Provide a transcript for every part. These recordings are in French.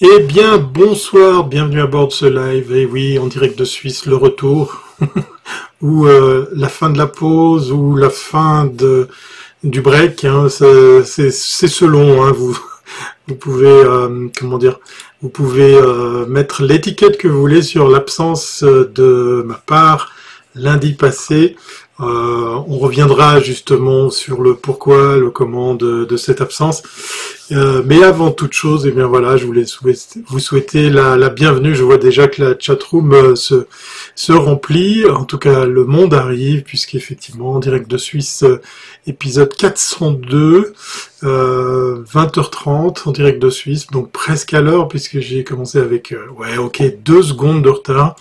Eh bien, bonsoir, bienvenue à bord de ce live. Et oui, en direct de Suisse, le retour, ou euh, la fin de la pause, ou la fin de, du break. Hein, c'est selon. Hein, vous, vous pouvez, euh, comment dire, vous pouvez euh, mettre l'étiquette que vous voulez sur l'absence de ma part lundi passé. On reviendra justement sur le pourquoi, le comment de, de cette absence. Euh, mais avant toute chose, eh bien voilà, je voulais vous souhaiter la, bienvenue. Je vois déjà que la chatroom euh, se, se remplit. En tout cas, le monde arrive, puisqu'effectivement, en direct de Suisse, euh, épisode 402, 20h30, en direct de Suisse, donc presque à l'heure, puisque j'ai commencé avec, ouais, ok, deux secondes de retard.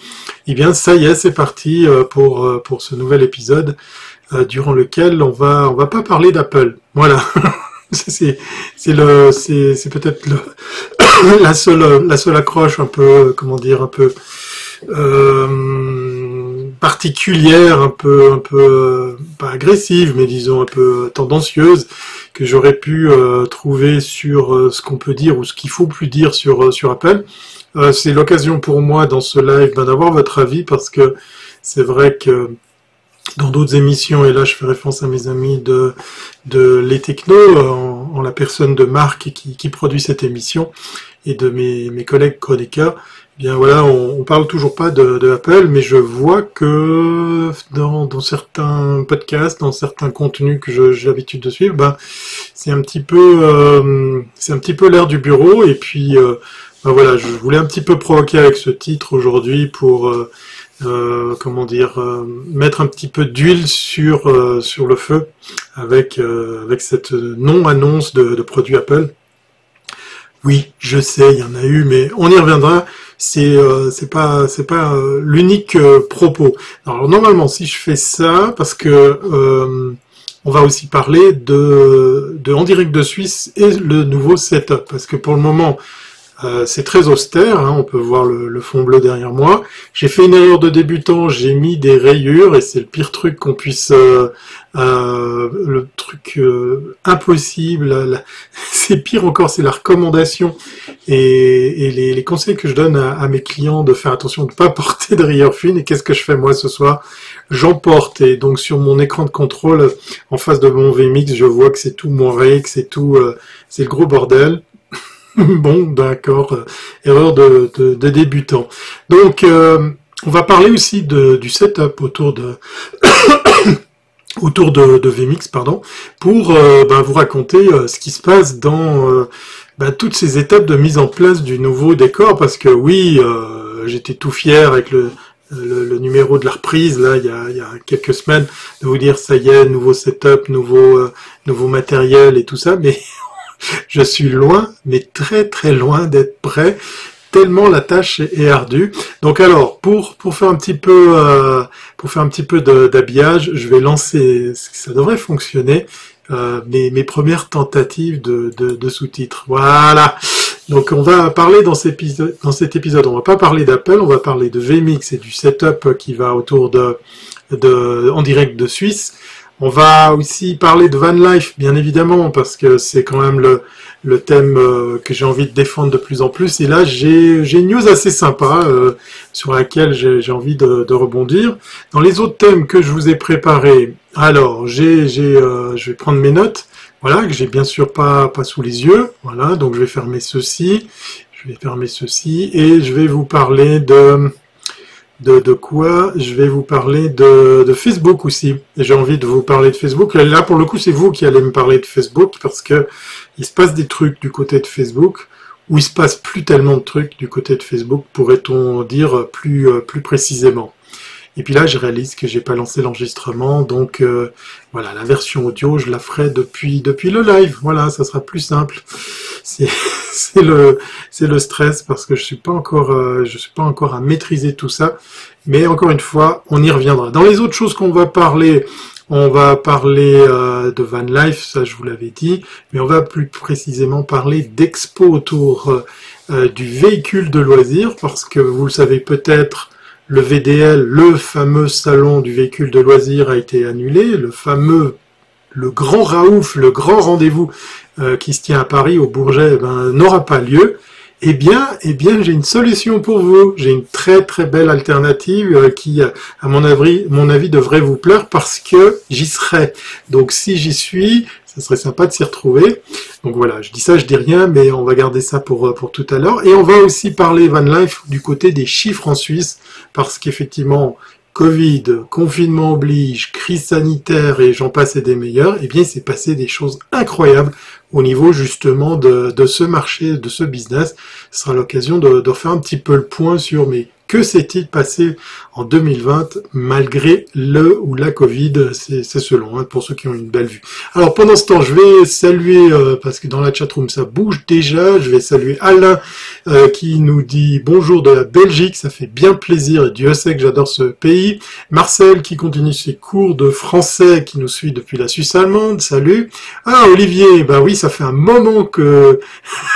Et eh bien, ça y est, c'est parti pour, pour ce nouvel épisode, durant lequel on va, on va pas parler d'Apple. Voilà. c'est c'est le c'est c'est peut-être la seule la seule accroche un peu comment dire un peu euh, particulière un peu un peu pas agressive mais disons un peu tendancieuse que j'aurais pu euh, trouver sur euh, ce qu'on peut dire ou ce qu'il faut plus dire sur Apple. C'est l'occasion pour moi dans ce live ben, d'avoir votre avis parce que c'est vrai que dans d'autres émissions, et là je fais référence à mes amis de, de Les Techno, en, la personne de Marc qui, produit cette émission, et de mes, collègues chroniqueurs, bien voilà, on, on, parle toujours pas de, de, Apple, mais je vois que dans, dans certains podcasts, dans certains contenus que j'ai l'habitude de suivre, ben, c'est un petit peu, euh, c'est un petit peu l'air du bureau, et puis euh, ben voilà, je voulais un petit peu provoquer avec ce titre aujourd'hui pour euh, euh, comment dire, euh, mettre un petit peu d'huile sur euh, sur le feu avec avec cette non-annonce de, de, produits Apple. Oui, je sais, il y en a eu, mais on y reviendra. C'est c'est pas c'est pas l'unique propos. Alors normalement, si je fais ça, parce que on va aussi parler de de en direct de Suisse et le nouveau setup, parce que pour le moment euh, c'est très austère, hein, on peut voir le, fond bleu derrière moi. J'ai fait une erreur de débutant, j'ai mis des rayures et c'est le pire truc qu'on puisse, euh, euh, le truc impossible. c'est pire encore, c'est la recommandation et, les, conseils que je donne à, mes clients de faire attention de ne pas porter de rayures fines. Et qu'est-ce que je fais moi ce soir? J'en porte et donc sur mon écran de contrôle en face de mon VMix, je vois que c'est tout moiré, que c'est tout, c'est le gros bordel. bon, d'accord. Euh, erreur de, de, débutant. Donc, euh, on va parler aussi de, du setup autour de autour de, de, VMix, pardon, pour euh, ben, vous raconter ce qui se passe dans ben, toutes ces étapes de mise en place du nouveau décor, parce que oui, j'étais tout fier avec le, le, numéro de la reprise là il y, a, il y, a, quelques semaines de vous dire ça y est nouveau setup nouveau nouveau matériel et tout ça mais je suis loin, mais très très loin d'être prêt tellement la tâche est ardue. Donc alors, pour pour faire un petit peu euh, pour faire un petit peu d'habillage, je vais lancer, ça devrait fonctionner, euh, mes, mes premières tentatives de, de, sous-titres. Voilà. Donc on va parler dans cet épisode, dans cet épisode, on va pas parler d'Apple, on va parler de VMix et du setup qui va autour de, de en direct de Suisse. On va aussi parler de van life, bien évidemment, parce que c'est quand même le, le thème euh, que j'ai envie de défendre de plus en plus. Et là, j'ai une news assez sympa euh, sur laquelle j'ai envie de, de, rebondir. Dans les autres thèmes que je vous ai préparés, alors, j'ai, euh, je vais prendre mes notes, voilà, que j'ai bien sûr pas, pas sous les yeux. Voilà, donc je vais fermer ceci, je vais fermer ceci, et je vais vous parler de de, de, quoi je vais vous parler de, de Facebook aussi. J'ai envie de vous parler de Facebook. Là, pour le coup, c'est vous qui allez me parler de Facebook parce que il se passe des trucs du côté de Facebook où il se passe plus tellement de trucs du côté de Facebook, pourrait-on dire plus, euh, plus précisément. Et puis là, je réalise que j'ai pas lancé l'enregistrement, donc euh, voilà, la version audio, je la ferai depuis depuis le live. Voilà, ça sera plus simple. C'est le c'est le stress parce que je suis pas encore euh, je suis pas encore à maîtriser tout ça. Mais encore une fois, on y reviendra. Dans les autres choses qu'on va parler, on va parler euh, de van life, ça je vous l'avais dit, mais on va plus précisément parler d'expo autour du véhicule de loisir parce que vous le savez peut-être le VDL, le fameux salon du véhicule de loisirs, a été annulé. Le fameux, le grand Raouf, le grand rendez-vous euh, qui se tient à Paris, au Bourget, eh ben, n'aura pas lieu. Eh bien, eh bien, j'ai une solution pour vous. J'ai une très très belle alternative euh, qui, à mon avis, mon avis, devrait vous plaire parce que j'y serai. Donc, si j'y suis, ça serait sympa de s'y retrouver. Donc voilà, je dis ça, je dis rien, mais on va garder ça pour, euh, pour tout à l'heure. Et on va aussi parler Van Life du côté des chiffres en Suisse, parce qu'effectivement, Covid, confinement oblige, crise sanitaire et j'en passe et des meilleurs, eh bien, il s'est passé des choses incroyables au niveau justement de, de ce marché, de ce business. Ce sera l'occasion de, de refaire un petit peu le point sur mes que s'est-il passé en 2020 malgré le ou la Covid? C'est selon, hein, pour ceux qui ont une belle vue. Alors pendant ce temps, je vais saluer, euh, parce que dans la chatroom ça bouge déjà, je vais saluer Alain euh, qui nous dit bonjour de la Belgique, ça fait bien plaisir et Dieu sait que j'adore ce pays. Marcel qui continue ses cours de français, qui nous suit depuis la Suisse allemande, salut. Ah Olivier, bah oui, ça fait un moment que...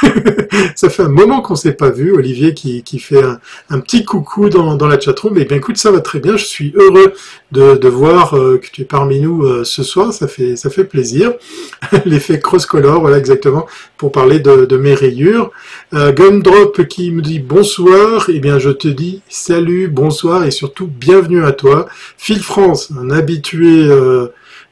ça fait un moment qu'on s'est pas vu, Olivier qui, qui fait un, petit coucou dans, dans la chatroom. Eh bien écoute, ça va très bien. Je suis heureux de, de voir euh, que tu es parmi nous euh, ce soir. Ça fait, ça fait plaisir. L'effet cross-color, voilà exactement, pour parler de, de mes rayures. Euh, Gumdrop qui me dit bonsoir. Eh bien je te dis salut, bonsoir et surtout bienvenue à toi. Phil France, un habitué...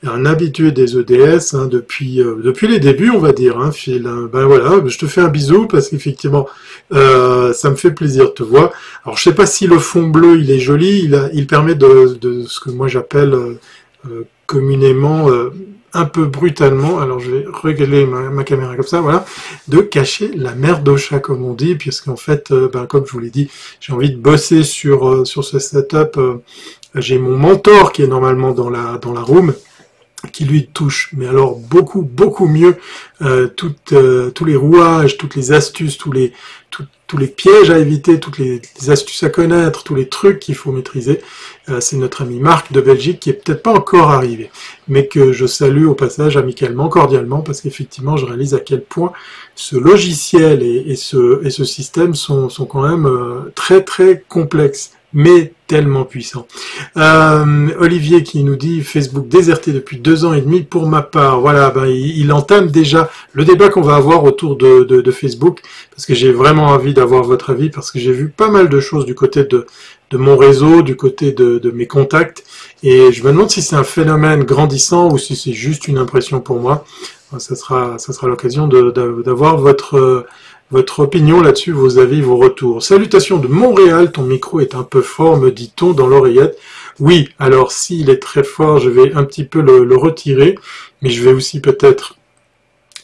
Un habitué des EDS hein, depuis euh, depuis les débuts, on va dire, hein, Phil. Ben voilà, je te fais un bisou parce qu'effectivement, euh, ça me fait plaisir de te voir. Alors, je sais pas si le fond bleu il est joli, il, a, il permet de, de ce que moi j'appelle euh, communément un peu brutalement, alors je vais régler ma, caméra comme ça, voilà, de cacher la merde au chat, comme on dit, puisqu'en fait, ben, comme je vous l'ai dit, j'ai envie de bosser sur, sur ce setup. j'ai mon mentor qui est normalement dans la, dans la room, qui lui touche, mais alors beaucoup, beaucoup mieux euh, euh, tous les rouages, toutes les astuces, tous les, pièges à éviter, toutes les, astuces à connaître, tous les trucs qu'il faut maîtriser. Euh, c'est notre ami Marc de Belgique qui est peut-être pas encore arrivé, mais que je salue au passage amicalement, cordialement, parce qu'effectivement je réalise à quel point ce logiciel et, et, ce, et ce système sont, sont quand même euh, très très complexes mais tellement puissant. Euh, Olivier qui nous dit Facebook déserté depuis deux ans et demi pour ma part. Voilà, ben, il, entame déjà le débat qu'on va avoir autour de, Facebook, parce que j'ai vraiment envie d'avoir votre avis, parce que j'ai vu pas mal de choses du côté de, de mon réseau, du côté de, de mes contacts, et je me demande si c'est un phénomène grandissant ou si c'est juste une impression pour moi. Ça sera, ça sera l'occasion d'avoir votre votre opinion là-dessus, vos avis, vos retours. Salutations de Montréal, ton micro est un peu fort, me dit-on dans l'oreillette. Oui, alors s'il est très fort, je vais un petit peu le, retirer, mais je vais aussi peut-être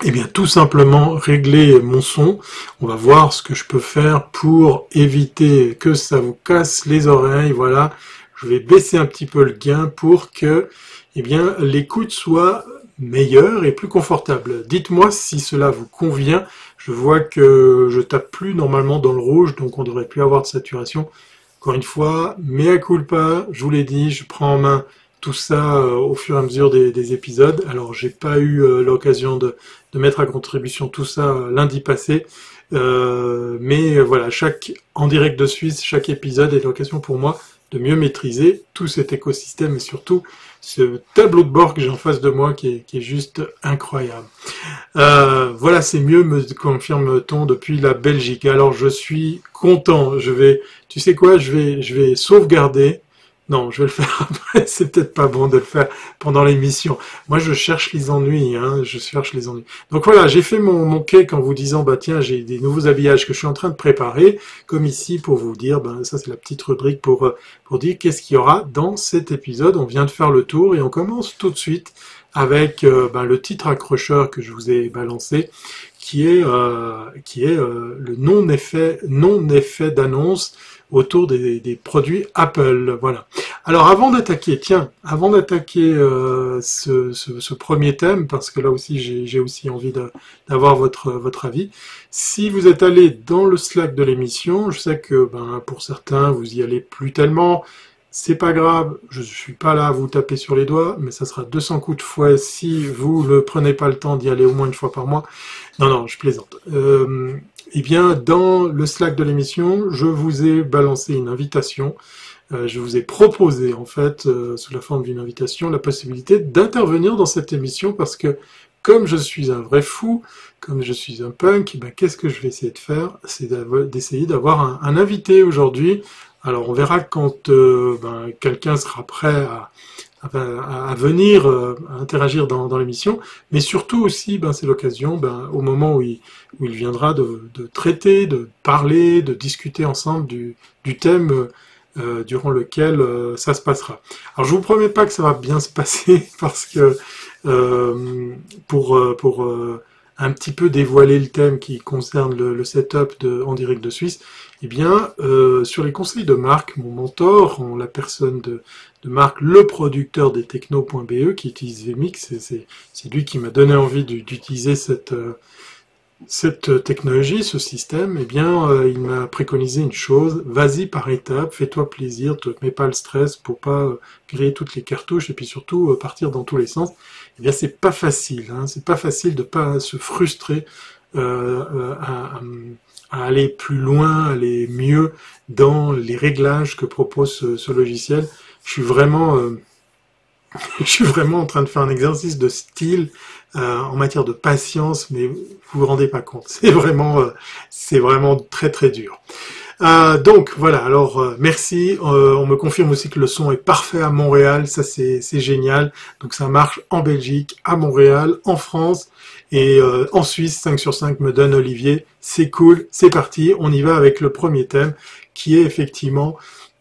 eh bien, tout simplement régler mon son. On va voir ce que je peux faire pour éviter que ça vous casse les oreilles. Voilà. Je vais baisser un petit peu le gain pour que, eh bien, l'écoute soit meilleure et plus confortable. Dites-moi si cela vous convient. Je vois que je tape plus normalement dans le rouge, donc on devrait plus avoir de saturation. Encore une fois, mea culpa, je vous l'ai dit, je prends en main tout ça euh, au fur et à mesure des, épisodes. Alors j'ai pas eu euh, l'occasion de, mettre à contribution tout ça euh, lundi passé. mais voilà, chaque en direct de Suisse, chaque épisode est l'occasion pour moi de mieux maîtriser tout cet écosystème et surtout ce tableau de bord que j'ai en face de moi qui est, juste incroyable. Euh, voilà, c'est mieux, me confirme-t-on depuis la Belgique. Alors je suis content. Je vais, tu sais quoi, je vais, je vais sauvegarder non, je vais le faire après. C'est peut-être pas bon de le faire pendant l'émission. Moi, je cherche les ennuis. Hein, je cherche les ennuis. Donc voilà, j'ai fait mon, mon cake en vous disant, bah tiens, j'ai des nouveaux habillages que je suis en train de préparer, comme ici pour vous dire, ben ça c'est la petite rubrique pour euh, pour dire qu'est-ce qu'il y aura dans cet épisode. On vient de faire le tour et on commence tout de suite avec euh, ben, le titre accrocheur que je vous ai balancé, qui est euh, qui est le non effet non effet d'annonce autour des, produits Apple. Voilà. Alors avant d'attaquer, tiens, avant d'attaquer euh, ce, premier thème, parce que là aussi j'ai aussi envie d'avoir votre, votre avis, si vous êtes allé dans le Slack de l'émission, je sais que ben, pour certains vous y allez plus tellement, c'est pas grave, je suis pas là à vous taper sur les doigts, mais ça sera 200 coups de fouet si vous ne prenez pas le temps d'y aller au moins une fois par mois. Non, non, je plaisante. Euh, eh bien, dans le Slack de l'émission, je vous ai balancé une invitation. Euh, je vous ai proposé, en fait, euh, sous la forme d'une invitation, la possibilité d'intervenir dans cette émission parce que, comme je suis un vrai fou, comme je suis un punk, eh ben, qu'est-ce que je vais essayer de faire? C'est d'essayer d'avoir un, invité aujourd'hui. Alors on verra quand euh, ben, quelqu'un sera prêt à, à, venir euh, interagir dans, l'émission, mais surtout aussi, ben, c'est l'occasion, ben, au moment où il, où il viendra, de, traiter, de parler, de discuter ensemble du, du thème euh, durant lequel euh, ça se passera. Alors je vous promets pas que ça va bien se passer parce que euh, pour pour un petit peu dévoiler le thème qui concerne le, setup de, en direct de Suisse, eh bien, sur les conseils de Marc, mon mentor, en la personne de, de Marc, le producteur des techno.be, qui utilise VMix, c'est lui qui m'a donné envie d'utiliser cette, cette technologie, ce système, eh bien, euh, il m'a préconisé une chose, vas-y par étapes, fais-toi plaisir, te mets pas le stress pour pas euh, griller toutes les cartouches et puis surtout euh, partir dans tous les sens. Eh bien, c'est pas facile, hein, c'est pas facile de pas se frustrer aller plus loin, aller mieux dans les réglages que propose ce, logiciel. Je suis vraiment je suis vraiment en train de faire un exercice de style euh, en matière de patience, mais vous vous rendez pas compte. C'est vraiment, euh, c'est vraiment très très dur. Euh, donc voilà, alors merci. on me confirme aussi que le son est parfait à Montréal, ça c'est génial. Donc ça marche en Belgique, à Montréal, en France et en Suisse. 5 sur 5 me donne Olivier. C'est cool, c'est parti. On y va avec le premier thème qui est effectivement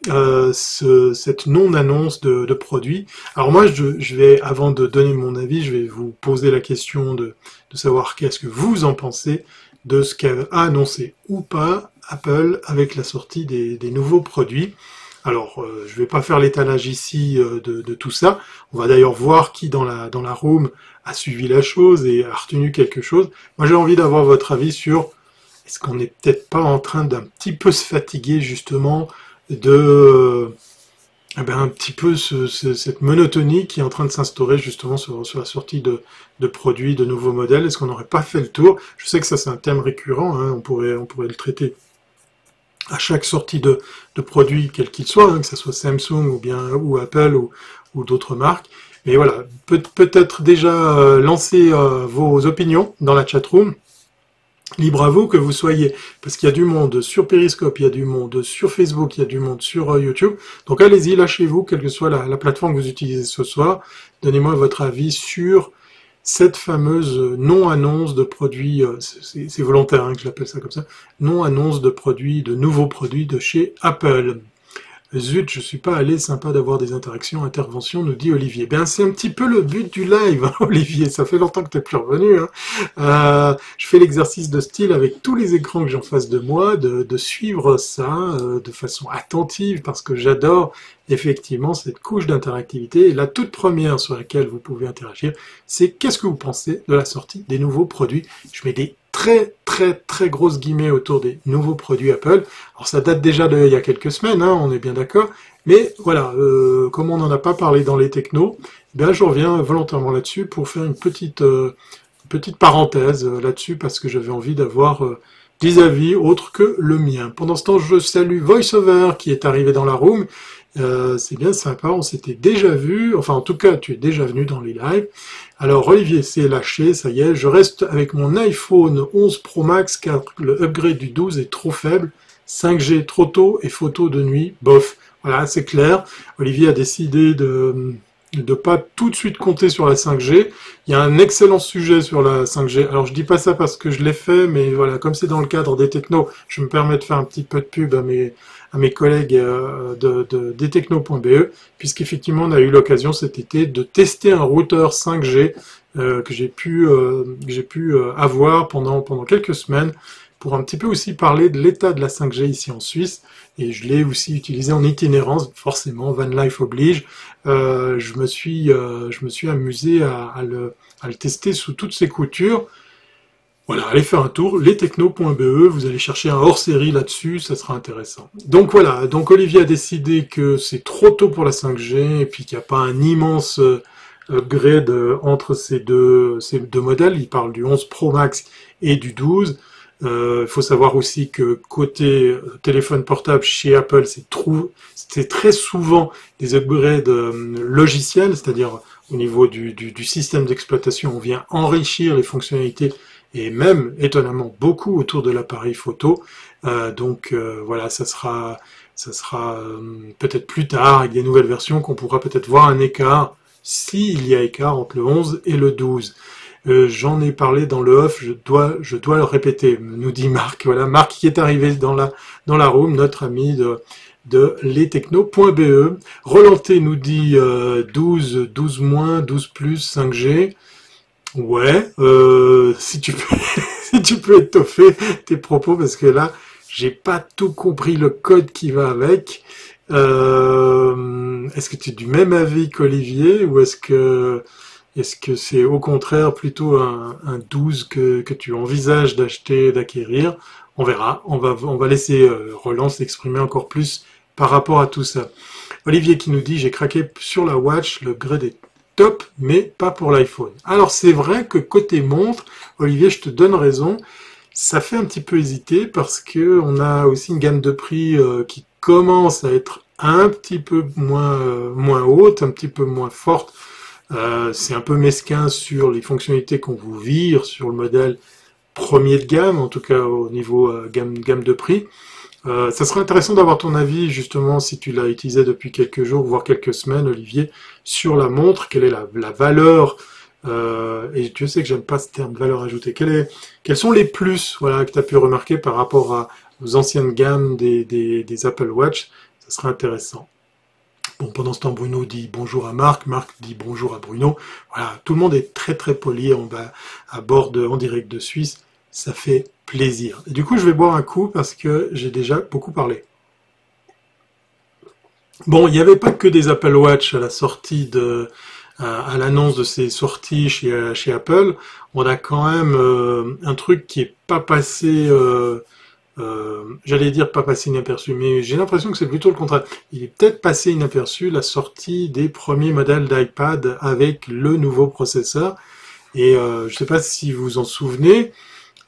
euh, ce, cette non-annonce de, de, produits. Alors moi, je, je, vais, avant de donner mon avis, je vais vous poser la question de, de savoir qu'est-ce que vous en pensez de ce qu'a annoncé ou pas Apple avec la sortie des, des nouveaux produits. Alors, euh, je vais pas faire l'étalage ici euh, de, de, tout ça. On va d'ailleurs voir qui dans la dans la room a suivi la chose et a retenu quelque chose. Moi, j'ai envie d'avoir votre avis sur est-ce qu'on n'est peut-être pas en train d'un petit peu se fatiguer justement de eh ben, un petit peu cette monotonie qui est en train de s'instaurer justement sur, la sortie de, produits, de nouveaux modèles? Est-ce qu'on n'aurait pas fait le tour? Je sais que ça c'est un thème récurrent, hein. on, pourrait, on pourrait le traiter à chaque sortie de, de produit, quel qu'il soit, hein, que ce soit Samsung ou bien ou Apple ou, ou d'autres marques. Mais voilà, peut-être déjà euh, lancer euh, vos opinions dans la chatroom. Libre à vous que vous soyez, parce qu'il y a du monde sur Periscope, il y a du monde sur Facebook, il y a du monde sur euh, YouTube. Donc allez-y, lâchez-vous, quelle que soit la, plateforme que vous utilisez ce soir. Donnez-moi votre avis sur cette fameuse non-annonce de produits, c'est volontaire hein, que je l'appelle ça comme ça, non-annonce de produits, de nouveaux produits de chez Apple. Zut, je suis pas allé, sympa d'avoir des interactions, interventions, nous dit Olivier. Ben c'est un petit peu le but du live, Olivier. Ça fait longtemps que tu n'es plus revenu. Hein. Euh, je fais l'exercice de style avec tous les écrans que j'ai en face de moi, de, suivre ça euh, de façon attentive parce que j'adore effectivement cette couche d'interactivité. La toute première sur laquelle vous pouvez interagir, c'est qu'est-ce que vous pensez de la sortie des nouveaux produits. Je mets des très très très grosses guillemets autour des nouveaux produits Apple. Alors ça date déjà d'il y a quelques semaines, hein, on est bien d'accord. Mais voilà, euh, comme on n'en a pas parlé dans les technos, ben je reviens volontairement là-dessus pour faire une petite euh, petite parenthèse euh, là-dessus parce que j'avais envie d'avoir des avis autres que le mien. Pendant ce temps, je salue VoiceOver qui est arrivé dans la room euh, c'est bien sympa, on s'était déjà vu, enfin en tout cas tu es déjà venu dans les lives. Alors Olivier c'est lâché, ça y est, je reste avec mon iPhone 11 Pro Max car le upgrade du 12 est trop faible, 5G trop tôt et photo de nuit, bof. Voilà, c'est clair. Olivier a décidé de ne pas tout de suite compter sur la 5G. Il y a un excellent sujet sur la 5G. Alors je dis pas ça parce que je l'ai fait, mais voilà, comme c'est dans le cadre des technos, je me permets de faire un petit peu de pub à à mes collègues euh, de, de, destechno.be, puisqu'effectivement on a eu l'occasion cet été de tester un routeur 5G euh, que j'ai pu, euh, j'ai pu avoir pendant, pendant quelques semaines pour un petit peu aussi parler de l'état de la 5G ici en Suisse. Et je l'ai aussi utilisé en itinérance, forcément, Van Life oblige. je, me suis, je me suis amusé à, à, le, à le tester sous toutes ses coutures. Voilà, allez faire un tour, lestechno.be, vous allez chercher un hors-série là-dessus, ça sera intéressant. Donc voilà, donc Olivier a décidé que c'est trop tôt pour la 5G, et puis qu'il n'y a pas un immense euh, upgrade euh, entre ces deux, ces deux modèles, il parle du 11 Pro Max et du 12. Il faut savoir aussi que côté téléphone portable chez Apple, c'est très souvent des upgrades logiciels, c'est-à-dire au niveau du, du système d'exploitation, on vient enrichir les fonctionnalités et même étonnamment beaucoup autour de l'appareil photo. Euh, donc euh, voilà, ça sera, ça sera euh, peut-être plus tard avec des nouvelles versions qu'on pourra peut-être voir un écart, s'il y a écart entre le 11 et le 12. J'en ai parlé dans le off, je dois, je dois le répéter, nous dit Marc. Voilà, Marc qui est arrivé dans la, dans la room, notre ami de, de lestechno.be. Relanté nous dit 12, 12 moins, 12 plus, 5G. Ouais, euh, si tu peux, si tu peux étoffer tes propos parce que là, j'ai pas tout compris le code qui va avec. Euh, est-ce que tu es du même avis qu'Olivier ou est-ce que est-ce que c'est au contraire plutôt un, un 12 que, que tu envisages d'acheter, d'acquérir? On verra. On va on va laisser euh, Roland s'exprimer encore plus par rapport à tout ça. Olivier qui nous dit j'ai craqué sur la watch, le grade est top, mais pas pour l'iPhone. Alors c'est vrai que côté montre, Olivier, je te donne raison, ça fait un petit peu hésiter parce que on a aussi une gamme de prix euh, qui commence à être un petit peu moins euh, moins haute, un petit peu moins forte. Euh, c'est un peu mesquin sur les fonctionnalités qu'on vous vire sur le modèle premier de gamme, en tout cas au niveau gamme, de prix. Ça serait intéressant d'avoir ton avis, justement, si tu l'as utilisé depuis quelques jours, voire quelques semaines, Olivier, sur la montre. Quelle est la, valeur euh, Et tu sais que j'aime pas ce terme valeur ajoutée. est, quels sont les plus voilà, que tu as pu remarquer par rapport à, aux anciennes gammes des, Apple Watch? Ça serait intéressant. Bon, pendant ce temps, Bruno dit bonjour à Marc, Marc dit bonjour à Bruno. Voilà, tout le monde est très très poli. On va à bord de, en direct de Suisse. Ça fait plaisir. Et du coup, je vais boire un coup parce que j'ai déjà beaucoup parlé. Bon, il n'y avait pas que des Apple Watch à la sortie de, à, l'annonce de ces sorties chez, Apple. On a quand même euh, un truc qui est pas passé, euh, euh, j'allais dire pas passé inaperçu, mais j'ai l'impression que c'est plutôt le contraire. Il est peut-être passé inaperçu la sortie des premiers modèles d'iPad avec le nouveau processeur. Et je ne sais pas si vous vous en souvenez,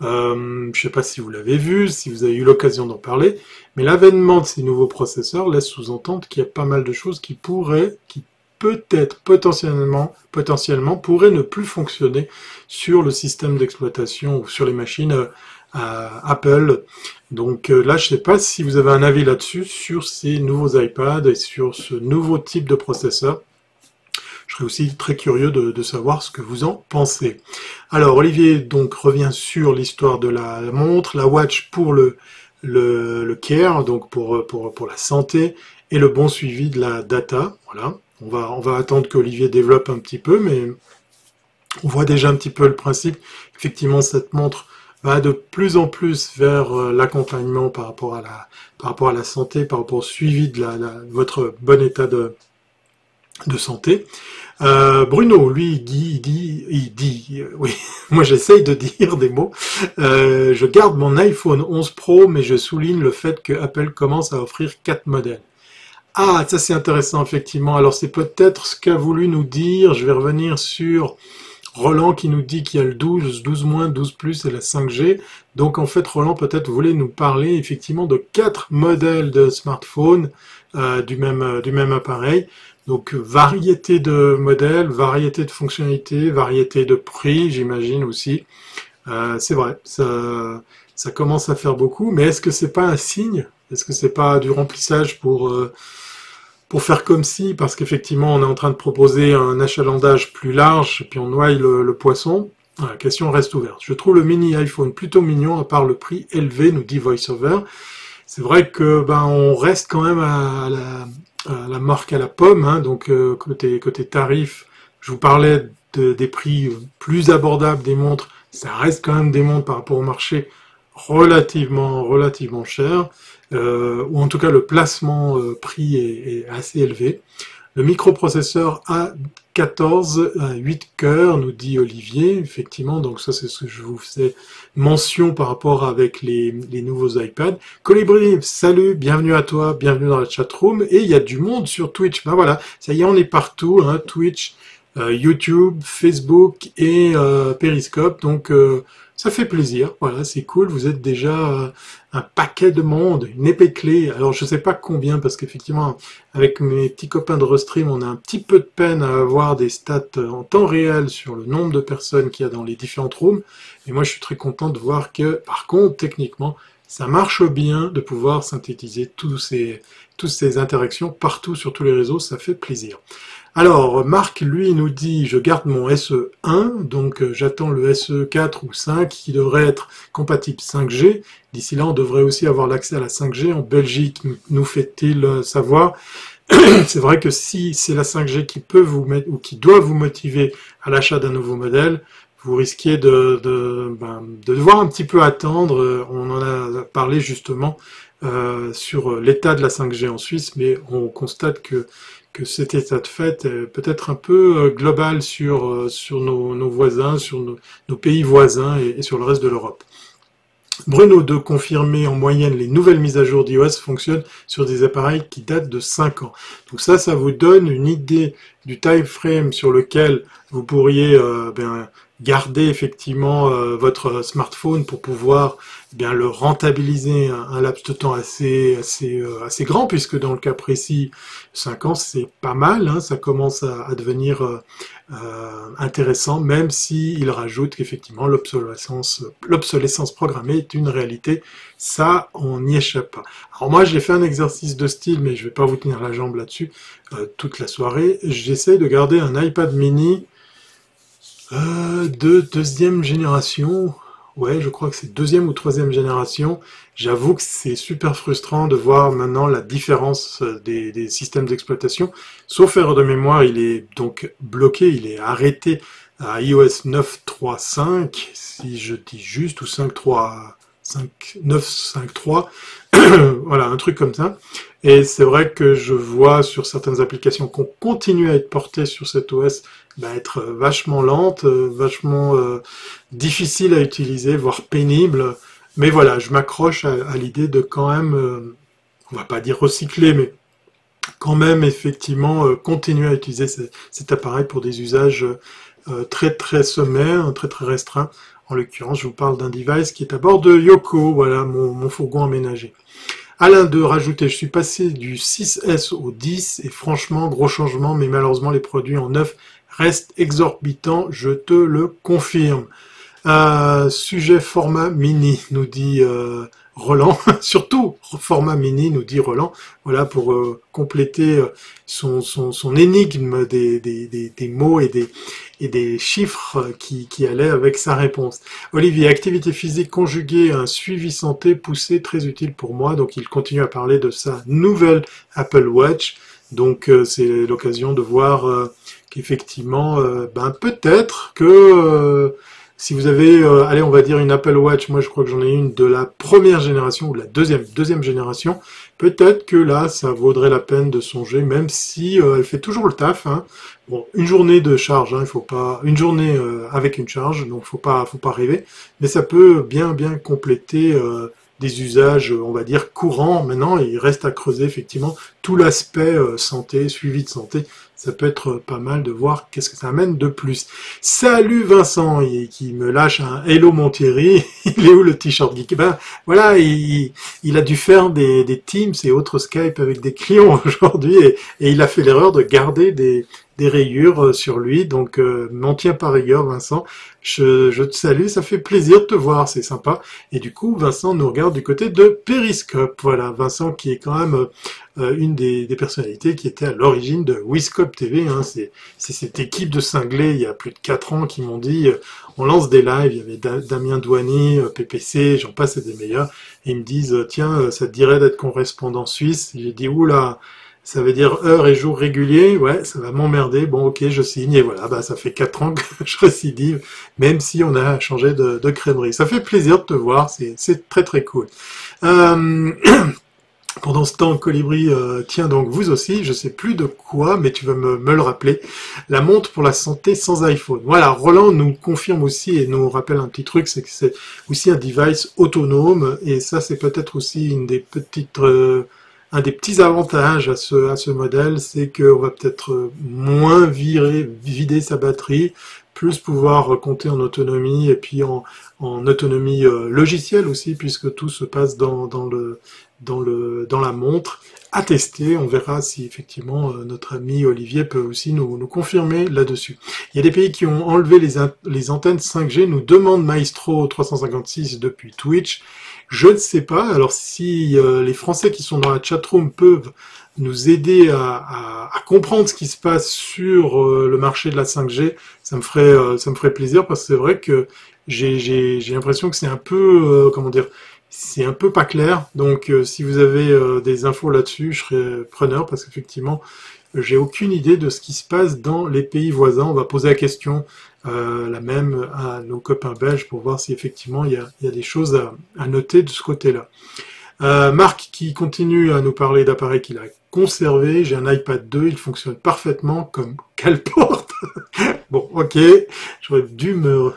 euh, je ne sais pas si vous l'avez vu, si vous avez eu l'occasion d'en parler, mais l'avènement de ces nouveaux processeurs laisse sous-entendre qu'il y a pas mal de choses qui pourraient, qui peut-être potentiellement, potentiellement pourraient ne plus fonctionner sur le système d'exploitation ou sur les machines euh, Apple. Donc euh, là, je ne sais pas si vous avez un avis là-dessus sur ces nouveaux iPads et sur ce nouveau type de processeur. Je serais aussi très curieux de, savoir ce que vous en pensez. Alors Olivier donc revient sur l'histoire de la montre, la watch pour le, le, care, donc pour, pour, pour la santé, et le bon suivi de la data. Voilà. On va, on va attendre qu'Olivier développe un petit peu, mais on voit déjà un petit peu le principe. Effectivement, cette montre va de plus en plus vers euh, l'accompagnement par rapport à la par rapport à la santé, par rapport au suivi de la votre bon état de, de santé. Euh, Bruno, lui, dit, dit, il dit euh, oui, moi j'essaye de dire des mots. Euh, je garde mon iPhone 11 Pro, mais je souligne le fait que Apple commence à offrir quatre modèles. Ah, ça c'est intéressant, effectivement. Alors c'est peut-être ce qu'a voulu nous dire. Je vais revenir sur Roland qui nous dit qu'il y a le 12, 12 moins, 12 plus et la 5G. Donc en fait, Roland peut-être voulait nous parler effectivement de quatre modèles de même du même appareil. Donc variété de modèles, variété de fonctionnalités, variété de prix, j'imagine aussi. Euh, c'est vrai, ça, ça commence à faire beaucoup, mais est-ce que c'est pas un signe? Est-ce que c'est pas du remplissage pour euh, pour faire comme si, parce qu'effectivement on est en train de proposer un achalandage plus large, et puis on noie le, poisson La question reste ouverte. Je trouve le mini iPhone plutôt mignon, à part le prix élevé, nous dit VoiceOver. C'est vrai que ben on reste quand même à la, la marque à la pomme, hein, donc euh, côté, côté tarif, je vous parlais de, des prix plus abordables des montres, ça reste quand même des montres par rapport au marché relativement, relativement cher, euh, ou en tout cas le placement euh, prix est, assez élevé. Le microprocesseur A14 à 8 cœurs, nous dit Olivier, effectivement, donc ça c'est ce que je vous faisais mention par rapport avec les, nouveaux iPads. Colibri, salut, bienvenue à toi, bienvenue dans la chatroom, et il y a du monde sur Twitch. Ben voilà, ça y est, on est partout, hein, Twitch, YouTube, Facebook et Periscope. Donc ça fait plaisir, voilà, c'est cool, vous êtes déjà un paquet de monde, une épée clé. Alors je sais pas combien, parce qu'effectivement, avec mes petits copains de Restream, on a un petit peu de peine à avoir des stats en temps réel sur le nombre de personnes qu'il y a dans les différentes rooms. Et moi je suis très content de voir que, par contre, techniquement, ça marche bien de pouvoir synthétiser tous ces, toutes ces interactions partout sur tous les réseaux, ça fait plaisir. Alors, Marc, lui, nous dit, je garde mon SE1, donc euh, j'attends le SE4 ou 5 qui devrait être compatible 5G. D'ici là, on devrait aussi avoir l'accès à la 5G. En Belgique, nous fait-il euh, savoir c'est vrai que si c'est la 5G qui peut vous mettre ou qui doit vous motiver à l'achat d'un nouveau modèle, vous risquez de, de, ben, de, devoir un petit peu attendre. On en a parlé justement euh, sur l'état de la 5G en Suisse, mais on constate que que cet état de fait est peut-être un peu euh, global sur, euh, sur nos, voisins, sur nos, pays voisins et, sur le reste de l'Europe. Bruno de confirmer en moyenne les nouvelles mises à jour d'iOS fonctionnent sur des appareils qui datent de 5 ans. Donc ça, ça vous donne une idée du time frame sur lequel vous pourriez euh, ben, garder effectivement votre smartphone pour pouvoir bien le rentabiliser un, laps de temps assez assez euh, assez grand puisque dans le cas précis 5 ans c'est pas mal hein, ça commence à, devenir euh, euh, intéressant même si il rajoute qu'effectivement l'obsolescence l'obsolescence programmée est une réalité. Ça on n'y échappe pas. Alors moi j'ai fait un exercice de style mais je vais pas vous tenir la jambe là-dessus toute la soirée. J'essaie de garder un iPad mini de deuxième génération Ouais, je crois que c'est deuxième ou troisième génération. J'avoue que c'est super frustrant de voir maintenant la différence euh, des, systèmes d'exploitation. Sauf erreur de mémoire, il est donc bloqué, il est arrêté à iOS 9.3.5, si je dis juste, ou 5.3, voilà, un truc comme ça. Et c'est vrai que je vois sur certaines applications qu'on continue à être portées sur cet OS bah, être vachement lente, euh, vachement euh, difficile à utiliser, voire pénible. Mais voilà, je m'accroche à, l'idée de quand même, euh, on va pas dire recycler, mais quand même effectivement continuer à utiliser cet appareil pour des usages très très sommaires, très très restreints. En l'occurrence, je vous parle d'un device qui est à bord de Yoko, voilà mon, mon fourgon aménagé. Alain de rajouter, je suis passé du 6S au 10 et franchement gros changement, mais malheureusement les produits en neuf reste exorbitant, je te le confirme. Euh, sujet format mini, nous dit euh, Roland. Surtout format mini, nous dit Roland. Voilà pour euh, compléter son, son, énigme des, des, mots et des, et des chiffres qui, qui allaient avec sa réponse. Olivier, activité physique conjuguée un suivi santé poussé, très utile pour moi. Donc il continue à parler de sa nouvelle Apple Watch. Donc c'est l'occasion de voir effectivement, euh, ben peut-être que euh, si vous avez, euh, allez, on va dire une Apple Watch, moi je crois que j'en ai une de la première génération ou de la deuxième, deuxième génération, peut-être que là, ça vaudrait la peine de songer, même si elle fait toujours le taf. Hein. Bon, une journée de charge, hein, il faut pas, une journée avec une charge, donc faut pas, faut pas rêver, mais ça peut bien, bien compléter des usages, on va dire, courants. Maintenant, il reste à creuser effectivement tout l'aspect santé, suivi de santé, ça peut être pas mal de voir qu'est-ce que ça amène de plus. Salut Vincent, qui me lâche un Hello Montieri, il est où le t-shirt geek? Ben voilà, il, a dû faire des, des Teams et autres Skype avec des clients aujourd'hui et, il a fait l'erreur de garder des, des rayures sur lui, donc euh, m'en tiens par rigueur Vincent. Je, te salue, ça fait plaisir de te voir, c'est sympa. Et du coup, Vincent nous regarde du côté de Periscope. Voilà, Vincent qui est quand même euh, une des, personnalités qui était à l'origine de Wiscope TV. Hein. C'est cette équipe de cinglés il y a plus de 4 ans qui m'ont dit euh, on lance des lives. Il y avait Damien Douany, euh, PPC, j'en passe et des meilleurs. Et ils me disent tiens, ça te dirait d'être correspondant suisse? J'ai dit oula. Ça veut dire heure et jour réguliers, ouais, ça va m'emmerder. Bon, ok, je signe et voilà, bah ça fait quatre ans que je récidive, même si on a changé de, de crèmerie. Ça fait plaisir de te voir, c'est très très cool. Euh, Pendant ce temps, Colibri euh, tient donc vous aussi, je sais plus de quoi, mais tu vas me, le rappeler, la montre pour la santé sans iPhone. Voilà, Roland nous confirme aussi et nous rappelle un petit truc, c'est que c'est aussi un device autonome, et ça c'est peut-être aussi une des petites euh, un des petits avantages à ce, à ce modèle, c'est qu'on va peut-être moins virer, vider sa batterie, plus pouvoir compter en autonomie et puis en, en autonomie euh, logicielle aussi, puisque tout se passe dans, dans, le, dans, le, dans la montre. À tester, on verra si effectivement euh, notre ami Olivier peut aussi nous, nous confirmer là-dessus. Il y a des pays qui ont enlevé les, les antennes 5G, nous demande Maestro 356 depuis Twitch. Je ne sais pas. Alors si euh, les Français qui sont dans la chatroom peuvent nous aider à, comprendre ce qui se passe sur euh, le marché de la 5G, ça me ferait ça me ferait plaisir parce que c'est vrai que j'ai l'impression que c'est un peu comment dire c'est un peu pas clair. Donc si vous avez des infos là-dessus, je serais preneur parce qu'effectivement j'ai aucune idée de ce qui se passe dans les pays voisins. On va poser la question euh, la même à nos copains belges pour voir si effectivement il y a, il y a des choses à, noter de ce côté-là. Euh, Marc qui continue à nous parler d'appareils qu'il a conservé. J'ai un iPad 2, il fonctionne parfaitement comme quelle porte Bon, ok, j'aurais dû me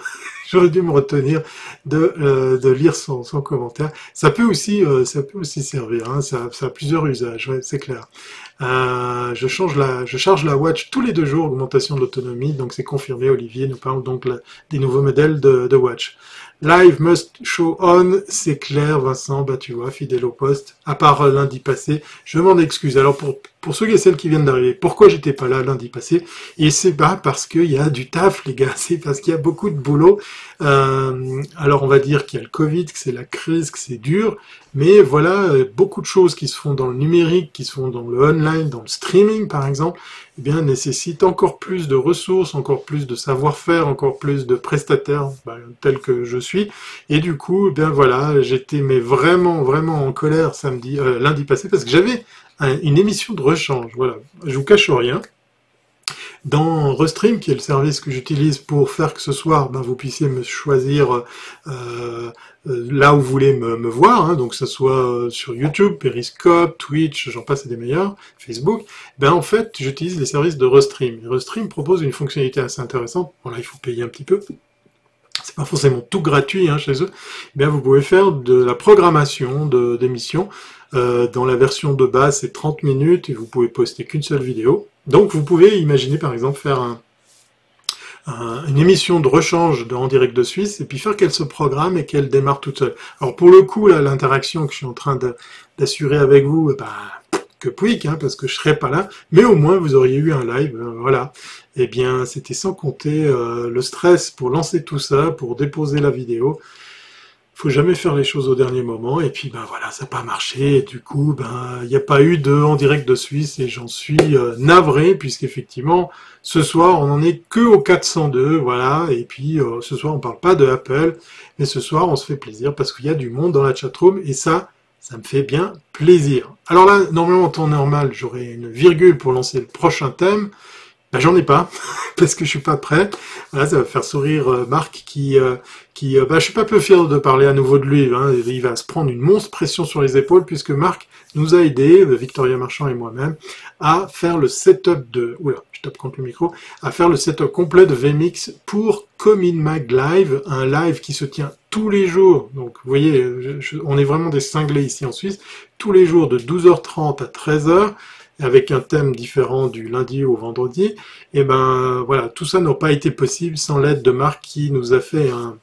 j'aurais dû me retenir de, euh, de lire son, son, commentaire. Ça peut aussi euh, ça peut aussi servir, hein, ça, ça a plusieurs usages, c'est clair. Euh, je, change la, je charge la watch tous les deux jours, augmentation de l'autonomie, donc c'est confirmé. Olivier nous parle donc des nouveaux modèles de, de watch. Live must show on, c'est clair, Vincent, bah tu vois, fidèle au poste, à part euh, lundi passé, je m'en excuse. Alors pour, pour ceux et celles qui viennent d'arriver, pourquoi j'étais pas là lundi passé? Et c'est pas parce qu'il y a du taf, les gars, c'est parce qu'il y a beaucoup de boulot. Euh, alors on va dire qu'il y a le Covid, que c'est la crise, que c'est dur, mais voilà, euh, beaucoup de choses qui se font dans le numérique, qui se font dans le online, dans le streaming par exemple, eh bien nécessitent encore plus de ressources, encore plus de savoir-faire, encore plus de prestataires bah, tels que je suis. Et du coup, eh bien voilà, j'étais mais vraiment vraiment en colère samedi, euh, lundi passé parce que j'avais une émission de rechange. Voilà, je vous cache rien. Dans Restream, qui est le service que j'utilise pour faire que ce soir, ben, vous puissiez me choisir euh, euh, là où vous voulez me, voir, hein, donc que ce soit euh, sur YouTube, Periscope, Twitch, j'en passe et des meilleurs, Facebook, ben en fait, j'utilise les services de Restream. Restream propose une fonctionnalité assez intéressante. Bon là, il faut payer un petit peu. C'est pas forcément tout gratuit hein, chez eux. Ben, vous pouvez faire de la programmation d'émissions. Euh, dans la version de base, c'est 30 minutes et vous pouvez poster qu'une seule vidéo. Donc vous pouvez imaginer par exemple faire un, une émission de rechange en direct de Suisse et puis faire qu'elle se programme et qu'elle démarre toute seule. Alors pour le coup, là, l'interaction que je suis en train d'assurer avec vous, bah, que pouic, hein, parce que je serais pas là, mais au moins vous auriez eu un live, euh, voilà. Eh bien, c'était sans compter euh, le stress pour lancer tout ça, pour déposer la vidéo faut jamais faire les choses au dernier moment. Et puis ben voilà, ça n'a pas marché. Et du coup, ben il n'y a pas eu de en direct de Suisse et j'en suis euh, navré puisqu'effectivement ce soir on n'en est que au 402, voilà. Et puis euh, ce soir on parle pas de Apple, mais ce soir on se fait plaisir parce qu'il y a du monde dans la chatroom et ça, ça me fait bien plaisir. Alors là, normalement en temps normal, j'aurais une virgule pour lancer le prochain thème. Ben, j'en ai pas parce que je suis pas prêt. Voilà, ça va faire sourire euh, Marc qui euh, qui euh, bah, je suis pas peu fier de parler à nouveau de lui. Hein. Il va se prendre une monstre pression sur les épaules puisque Marc nous a aidé, Victoria Marchand et moi-même, à faire le setup de oula, je tape contre le micro, à faire le setup complet de VMix pour Comin Mag Live, un live qui se tient tous les jours. Donc vous voyez, on est vraiment des cinglés ici en Suisse, tous les jours de 12h30 à 13h avec un thème différent du lundi au vendredi, et ben voilà, tout ça n'a pas été possible sans l'aide de Marc qui nous a fait un,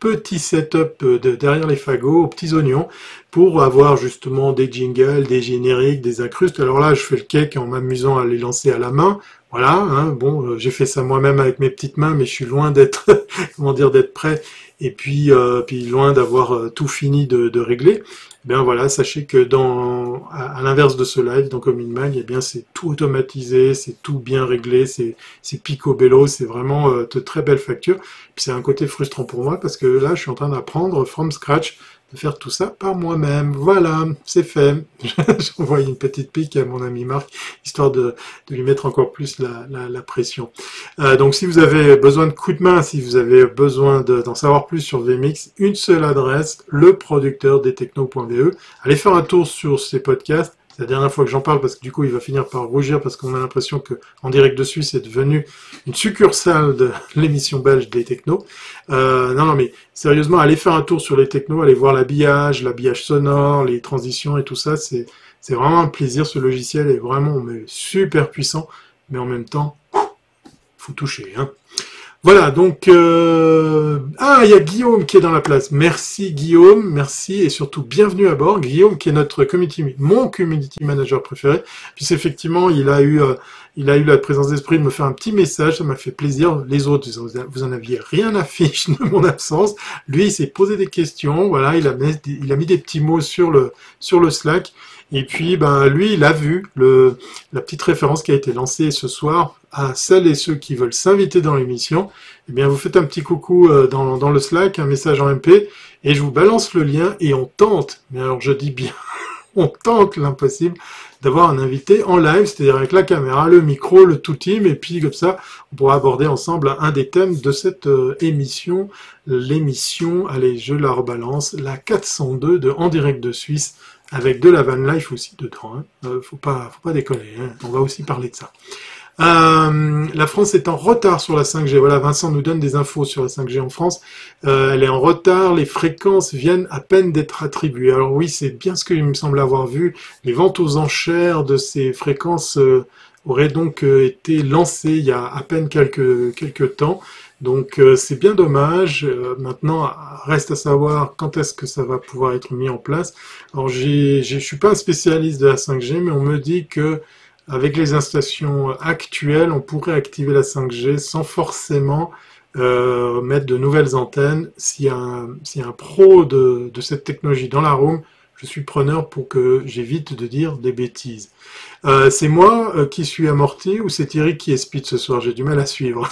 petit setup de, derrière les fagots aux petits oignons pour avoir justement des jingles, des génériques, des incrustes. Alors là, je fais le cake en m'amusant à les lancer à la main. Voilà, hein, bon, euh, j'ai fait ça moi-même avec mes petites mains, mais je suis loin d'être, comment dire, d'être prêt et puis, euh, puis loin d'avoir euh, tout fini de régler. Bien voilà, sachez que dans, à, l'inverse de ce live, dans CommonMag, eh bien c'est tout automatisé, c'est tout bien réglé, c'est, c'est picobello, c'est vraiment euh, de très belles factures. Puis c'est un côté frustrant pour moi parce que là, je suis en train d'apprendre from scratch de faire tout ça par moi-même. Voilà, c'est fait. J'envoie une petite pique à mon ami Marc, histoire de, lui mettre encore plus la, la, pression. Euh, donc si vous avez besoin de coups de main, si vous avez besoin d'en savoir plus sur VMix, une seule adresse, le producteur des techno.be. Allez faire un tour sur ces podcasts C'est la dernière fois que j'en parle parce que du coup il va finir par rougir parce qu'on a l'impression que En direct de Suisse est devenu une succursale de l'émission belge des technos. Euh, non, non, mais sérieusement, allez faire un tour sur les technos, allez voir l'habillage, l'habillage sonore, les transitions et tout ça. C'est c'est vraiment un plaisir. Ce logiciel est vraiment mais, super puissant, mais en même temps, faut toucher. Hein. Voilà, donc... Euh... Ah, il y a Guillaume qui est dans la place. Merci Guillaume, merci et surtout bienvenue à bord. Guillaume qui est notre community, mon community manager préféré. Puis effectivement, il a eu, euh, il a eu la présence d'esprit de me faire un petit message, ça m'a fait plaisir. Les autres, vous en aviez rien à fiche de mon absence. Lui, il s'est posé des questions, voilà, il a, mis, il a mis des petits mots sur le, sur le Slack. Et puis, ben, lui, il a vu le, la petite référence qui a été lancée ce soir à celles et ceux qui veulent s'inviter dans l'émission. Eh bien, vous faites un petit coucou euh, dans, le Slack, un message en MP, et je vous balance le lien et on tente, mais alors je dis bien, on tente l'impossible d'avoir un invité en live, c'est-à-dire avec la caméra, le micro, le tout team, et puis comme ça, on pourra aborder ensemble un des thèmes de cette euh, émission, l'émission, allez, je la rebalance, la 402 de En direct de Suisse, avec de la van life aussi dedans. Hein. Euh, faut pas, faut pas déconner. Hein. On va aussi parler de ça. Euh, la France est en retard sur la 5G. Voilà, Vincent nous donne des infos sur la 5G en France. Euh, elle est en retard, les fréquences viennent à peine d'être attribuées. Alors oui, c'est bien ce qu'il me semble avoir vu. Les ventes aux enchères de ces fréquences auraient donc été lancées il y a à peine quelques, quelques temps. Donc euh, c'est bien dommage. Euh, maintenant, reste à savoir quand est-ce que ça va pouvoir être mis en place. Alors je suis pas un spécialiste de la 5G, mais on me dit que avec les installations actuelles, on pourrait activer la 5G sans forcément euh, mettre de nouvelles antennes. S'il y, y a un pro de, de cette technologie dans la room, je suis preneur pour que j'évite de dire des bêtises. Euh, c'est moi euh, qui suis amorti ou c'est Thierry qui est speed ce soir? J'ai du mal à suivre.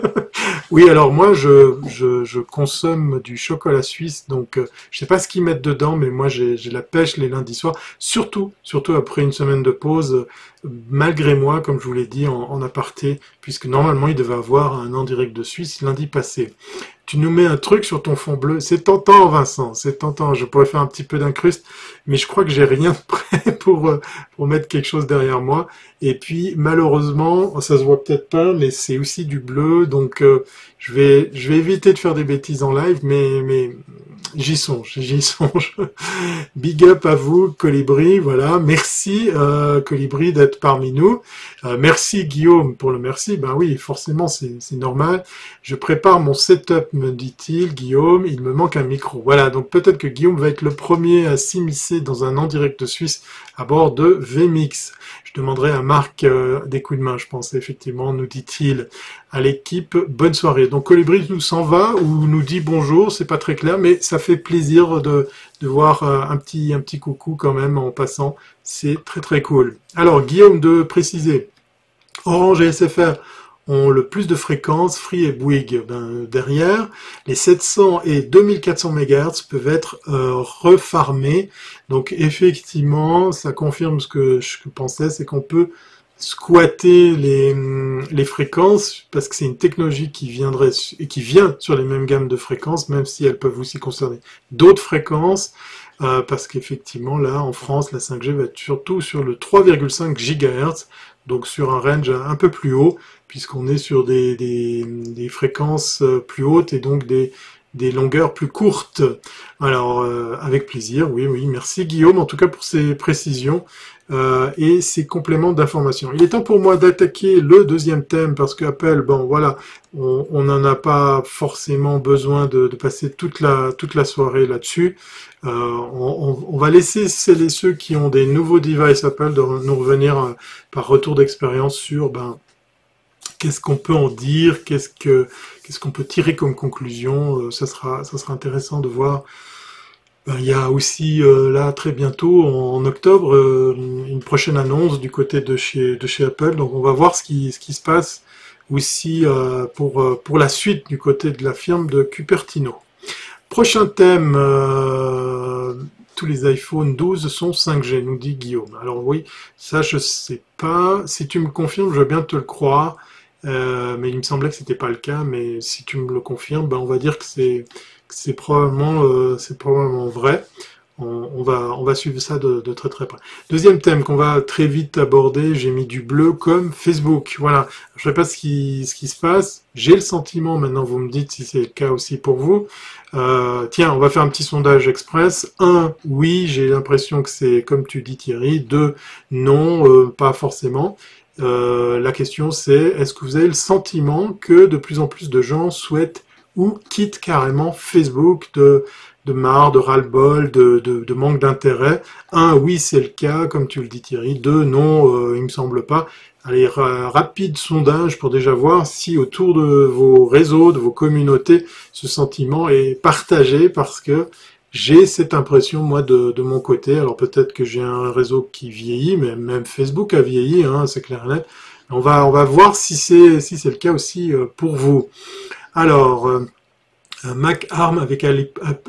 oui, alors moi, je, je, je, consomme du chocolat suisse, donc euh, je sais pas ce qu'ils mettent dedans, mais moi j'ai la pêche les lundis soirs, surtout, surtout après une semaine de pause, malgré moi, comme je vous l'ai dit en, aparté, puisque normalement il devait avoir un en direct de Suisse lundi passé tu nous mets un truc sur ton fond bleu. C'est tentant, Vincent, c'est tentant. Je pourrais faire un petit peu d'incruste, mais je crois que j'ai rien de prêt pour, euh, pour mettre quelque chose derrière moi. Et puis, malheureusement, ça se voit peut-être pas, mais c'est aussi du bleu, donc euh, je vais, je vais éviter de faire des bêtises en live, mais, mais J'y songe, j'y songe. Big up à vous, Colibri. Voilà, merci euh, Colibri d'être parmi nous. Euh, merci Guillaume pour le merci. Ben oui, forcément, c'est normal. Je prépare mon setup, me dit-il, Guillaume. Il me manque un micro. Voilà, donc peut-être que Guillaume va être le premier à s'immiscer dans un en direct suisse à bord de VMix. Je demanderai à Marc euh, des coups de main, je pense, effectivement, nous dit-il à l'équipe. Bonne soirée. Donc Colibri nous s'en va ou nous dit bonjour, c'est pas très clair, mais ça fait plaisir de, voir euh, un petit, un petit coucou quand même en passant. C'est très très cool. Alors Guillaume de préciser, Orange et SFR ont le plus de fréquences, Free et Bouygues ben, derrière. Les 700 et 2400 MHz peuvent être euh, refarmés. Donc effectivement, ça confirme ce que je pensais, c'est qu'on peut squatter les, les fréquences parce que c'est une technologie qui viendrait et qui vient sur les mêmes gammes de fréquences, même si elles peuvent aussi concerner d'autres fréquences. Euh, parce qu'effectivement, là, en France, la 5G va être surtout sur le 3,5 GHz, donc sur un range un peu plus haut, puisqu'on est sur des, des, fréquences euh, plus hautes et donc des, des longueurs plus courtes. Alors, euh, avec plaisir, oui, oui, merci Guillaume, en tout cas pour ces précisions euh, et ces compléments d'information. Il est temps pour moi d'attaquer le deuxième thème, parce qu'Apple, bon, voilà, on n'en a pas forcément besoin de, passer toute la, toute la soirée là-dessus. On, on, va laisser celles et ceux qui ont des nouveaux devices Apple de nous revenir par retour d'expérience sur ben, qu'est-ce qu'on peut en dire, qu'est-ce que qu'est-ce qu'on peut tirer comme conclusion. Euh, ça sera ça sera intéressant de voir. Ben, il y a aussi euh, là très bientôt en, octobre euh, une prochaine annonce du côté de chez de chez Apple. Donc on va voir ce qui ce qui se passe aussi pour pour la suite du côté de la firme de Cupertino. Prochain thème, tous les iPhone 12 sont 5G, nous dit Guillaume. Alors oui, ça je sais pas. Si tu me confirmes, je veux bien te le croire. Euh, mais il me semblait que c'était pas le cas. Mais si tu me le confirmes, ben on va dire que c'est c'est probablement euh, c'est probablement vrai. on, va, on va suivre ça de, très très près. Deuxième thème qu'on va très vite aborder, j'ai mis du bleu comme Facebook. Voilà, je sais pas ce qui, ce qui se passe. J'ai le sentiment, maintenant vous me dites si c'est le cas aussi pour vous. Euh, tiens, on va faire un petit sondage express. Un, oui, j'ai l'impression que c'est comme tu dis Thierry. Deux, non, euh, pas forcément. Euh, la question c'est, est-ce que vous avez le sentiment que de plus en plus de gens souhaitent ou quittent carrément Facebook de de marre, de ras-le-bol, de, de, manque d'intérêt? Un, oui, c'est le cas, comme tu le dis Thierry. Deux, non, euh, il me semble pas. Allez, rapide sondage pour déjà voir si autour de vos réseaux, de vos communautés, ce sentiment est partagé parce que j'ai cette impression, moi, de, mon côté. Alors peut-être que j'ai un réseau qui vieillit, mais même Facebook a vieilli, hein, c'est clair et net. On va, on va voir si c'est si c'est le cas aussi euh, pour vous. Alors, euh, Mac ARM avec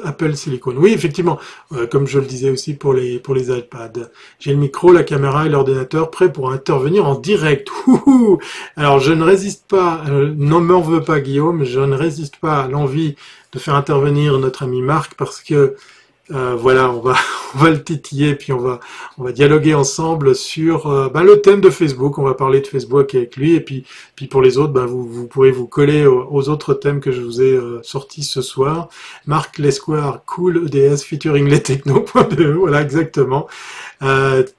Apple Silicon. Oui, effectivement, euh, comme je le disais aussi pour les iPads. J'ai le micro, la caméra et l'ordinateur prêts pour intervenir en direct. Alors, je ne résiste pas, euh, non m'en veux pas Guillaume, je ne résiste pas à l'envie de faire intervenir notre ami Marc parce que euh, voilà, on va, on va le titiller, puis on va, on va dialoguer ensemble sur euh, bah, le thème de Facebook. On va parler de Facebook avec lui, et puis, puis pour les autres, bah, vous, vous pourrez vous coller aux, autres thèmes que je vous ai euh, sortis ce soir. Marc Lesquare, Cool EDS featuring les techno. voilà, exactement.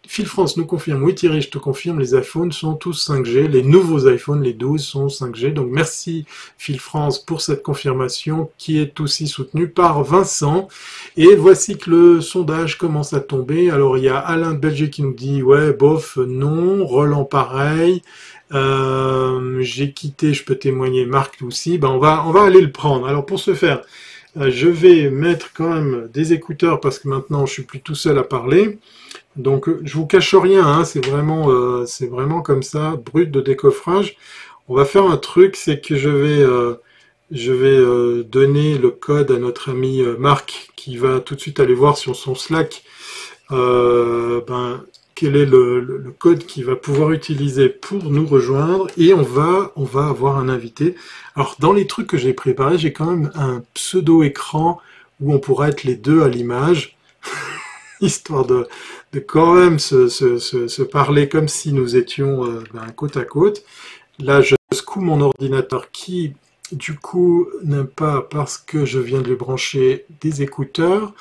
Phil France nous confirme, oui Thierry, je te confirme, les iPhones sont tous 5G, les nouveaux iPhones, les 12 sont 5G. Donc merci Phil France pour cette confirmation qui est aussi soutenue par Vincent. Et voici que le sondage commence à tomber. Alors il y a Alain de Belgique qui nous dit ouais bof non, Roland pareil. Euh, j'ai quitté, je peux témoigner, Marc aussi. Ben on va on va aller le prendre. Alors pour ce faire, euh, je vais mettre quand même des écouteurs parce que maintenant je suis plus tout seul à parler. Donc je vous cache rien, hein, c'est vraiment, euh, c'est vraiment comme ça, brut de décoffrage. On va faire un truc, c'est que je vais, euh, je vais euh, donner le code à notre ami Marc qui va tout de suite aller voir sur son Slack ben, quel est le, le, code qu'il va pouvoir utiliser pour nous rejoindre et on va, on va avoir un invité. Alors dans les trucs que j'ai préparés, j'ai quand même un pseudo écran où on pourra être les deux à l'image. histoire de, de quand même se, se, se, parler comme si nous étions euh, ben, côte à côte. Là, je secoue mon ordinateur qui, du coup, n'aime pas parce que je viens de lui brancher des écouteurs.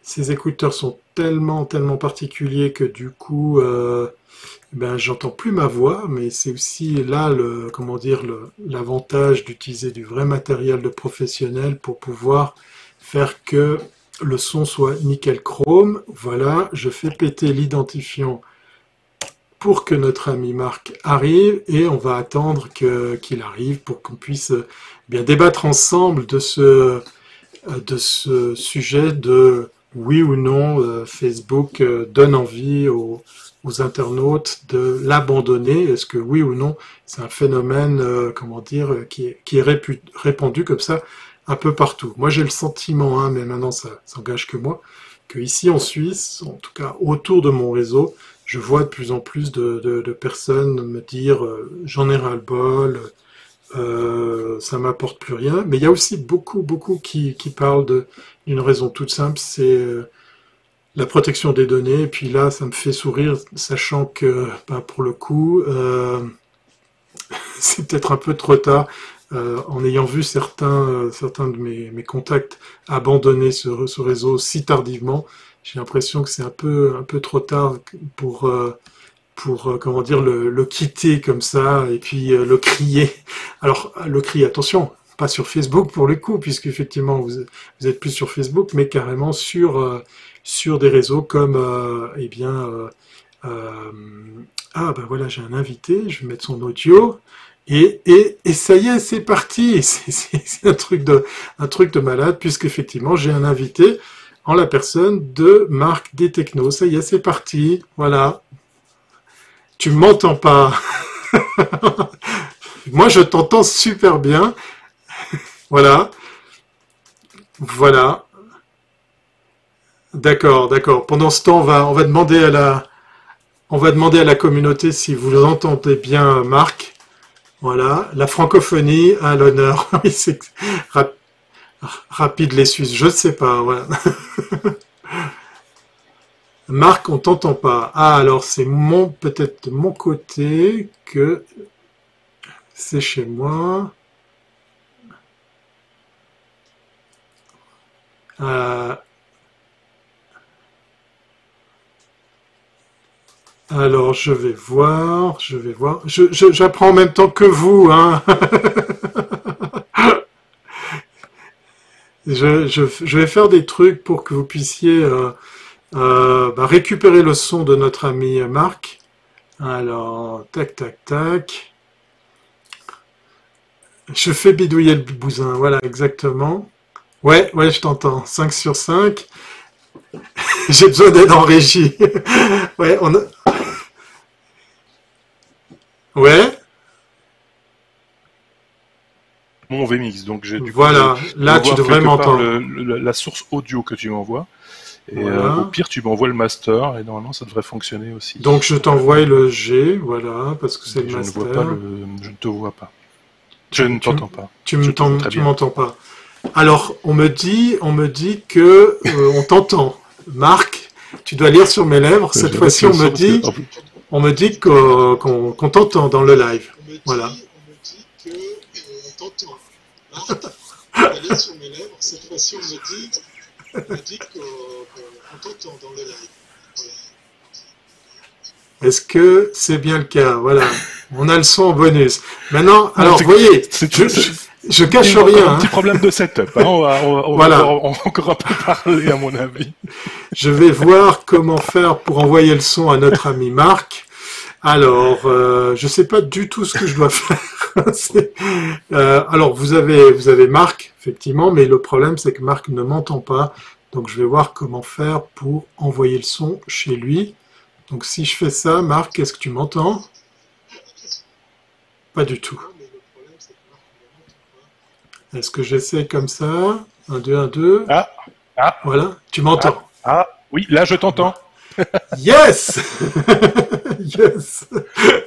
Ces écouteurs sont tellement, tellement particuliers que du coup, euh, ben, j'entends plus ma voix, mais c'est aussi là le, comment dire, l'avantage d'utiliser du vrai matériel de professionnel pour pouvoir faire que le son soit nickel chrome. Voilà, je fais péter l'identifiant pour que notre ami Marc arrive et on va attendre qu'il arrive pour qu'on puisse euh, bien débattre ensemble de ce, euh, de ce sujet de oui ou non euh, Facebook donne envie aux, internautes de l'abandonner. Est-ce que oui ou non c'est un phénomène, comment dire, qui qui est répandu comme ça un peu partout. Moi, j'ai le sentiment, hein, mais maintenant, ça s'engage que moi, que ici en Suisse, en tout cas autour de mon réseau, je vois de plus en plus de, personnes me dire euh, j'en ai ras le bol, euh, ça m'apporte plus rien. Mais il y a aussi beaucoup, beaucoup qui, qui parlent d'une raison toute simple, c'est euh, la protection des données. Et puis là, ça me fait sourire, sachant que, ben, pour le coup, euh, c'est peut-être un peu trop tard. Euh, en ayant vu certains, euh, certains de mes, contacts abandonner ce, réseau si tardivement, j'ai l'impression que c'est un peu, un peu trop tard pour, euh, pour comment dire, le, le, quitter comme ça et puis le crier. Alors, le crier, attention, pas sur Facebook pour le coup, puisque effectivement vous, vous êtes plus sur Facebook, mais carrément sur, sur des réseaux comme, eh bien, ah ben voilà, j'ai un invité, je vais mettre son audio. Et, et, ça y est, c'est parti. C'est un truc de, un truc de malade, puisqu'effectivement, j'ai un invité en la personne de Marc des Technos. Ça y est, c'est parti. Voilà. Tu m'entends pas. Moi, je t'entends super bien. voilà. Voilà. D'accord, d'accord. Pendant ce temps, on va, on va demander à la, on va demander à la communauté si vous entendez bien Marc. Voilà, la francophonie à l'honneur. rapide les Suisses, je ne sais pas. Voilà. Marc, on t'entend pas. Ah, alors c'est mon peut-être mon côté que c'est chez moi. Euh, alors, je vais voir, je vais voir. J'apprends en même temps que vous, hein. je, vais faire des trucs pour que vous puissiez euh, euh, bah, récupérer le son de notre ami Marc. Alors, tac, tac, tac. Je fais bidouiller le bousin, voilà, exactement. Ouais, ouais, je t'entends. 5 sur 5. J'ai besoin d'aide en régie. ouais, on a... Ouais. Mon VMix, donc j'ai du Voilà, là tu devrais m'entendre. La source audio que tu m'envoies. Et euh, au pire, tu m'envoies le master et normalement ça devrait fonctionner aussi. Donc je t'envoie le G, voilà, parce que c'est le master. Je ne, vois pas le... je ne te vois pas. Je ne t'entends pas. Tu m'entends pas. Alors, on me dit, on me dit que euh, on t'entend. Marc, tu dois lire sur mes lèvres. Cette fois-ci, on me dit, on me dit qu'on t'entend dans le live. Voilà. On me dit qu'on t'entend. Marc, tu dois lire sur mes lèvres. Cette fois-ci, on me dit, qu'on t'entend dans le live. Est-ce que c'est bien le cas? Voilà, on a le son en bonus. Maintenant, alors, vous voyez, je cache rien. Un petit problème de setup. Hein. On, va, voilà. encore un peu parler, à mon avis. Je vais voir comment faire pour envoyer le son à notre ami Marc. Alors, euh, je sais pas du tout ce que je dois faire. euh, alors, vous avez, vous avez Marc, effectivement, mais le problème, c'est que Marc ne m'entend pas. Donc, je vais voir comment faire pour envoyer le son chez lui. Donc, si je fais ça, Marc, est-ce que tu m'entends? Pas du tout. Est-ce que j'essaie comme ça? 1, 2, 1, 2. Ah, ah. Voilà, tu m'entends? Ah, ah, oui, là je t'entends. yes Yes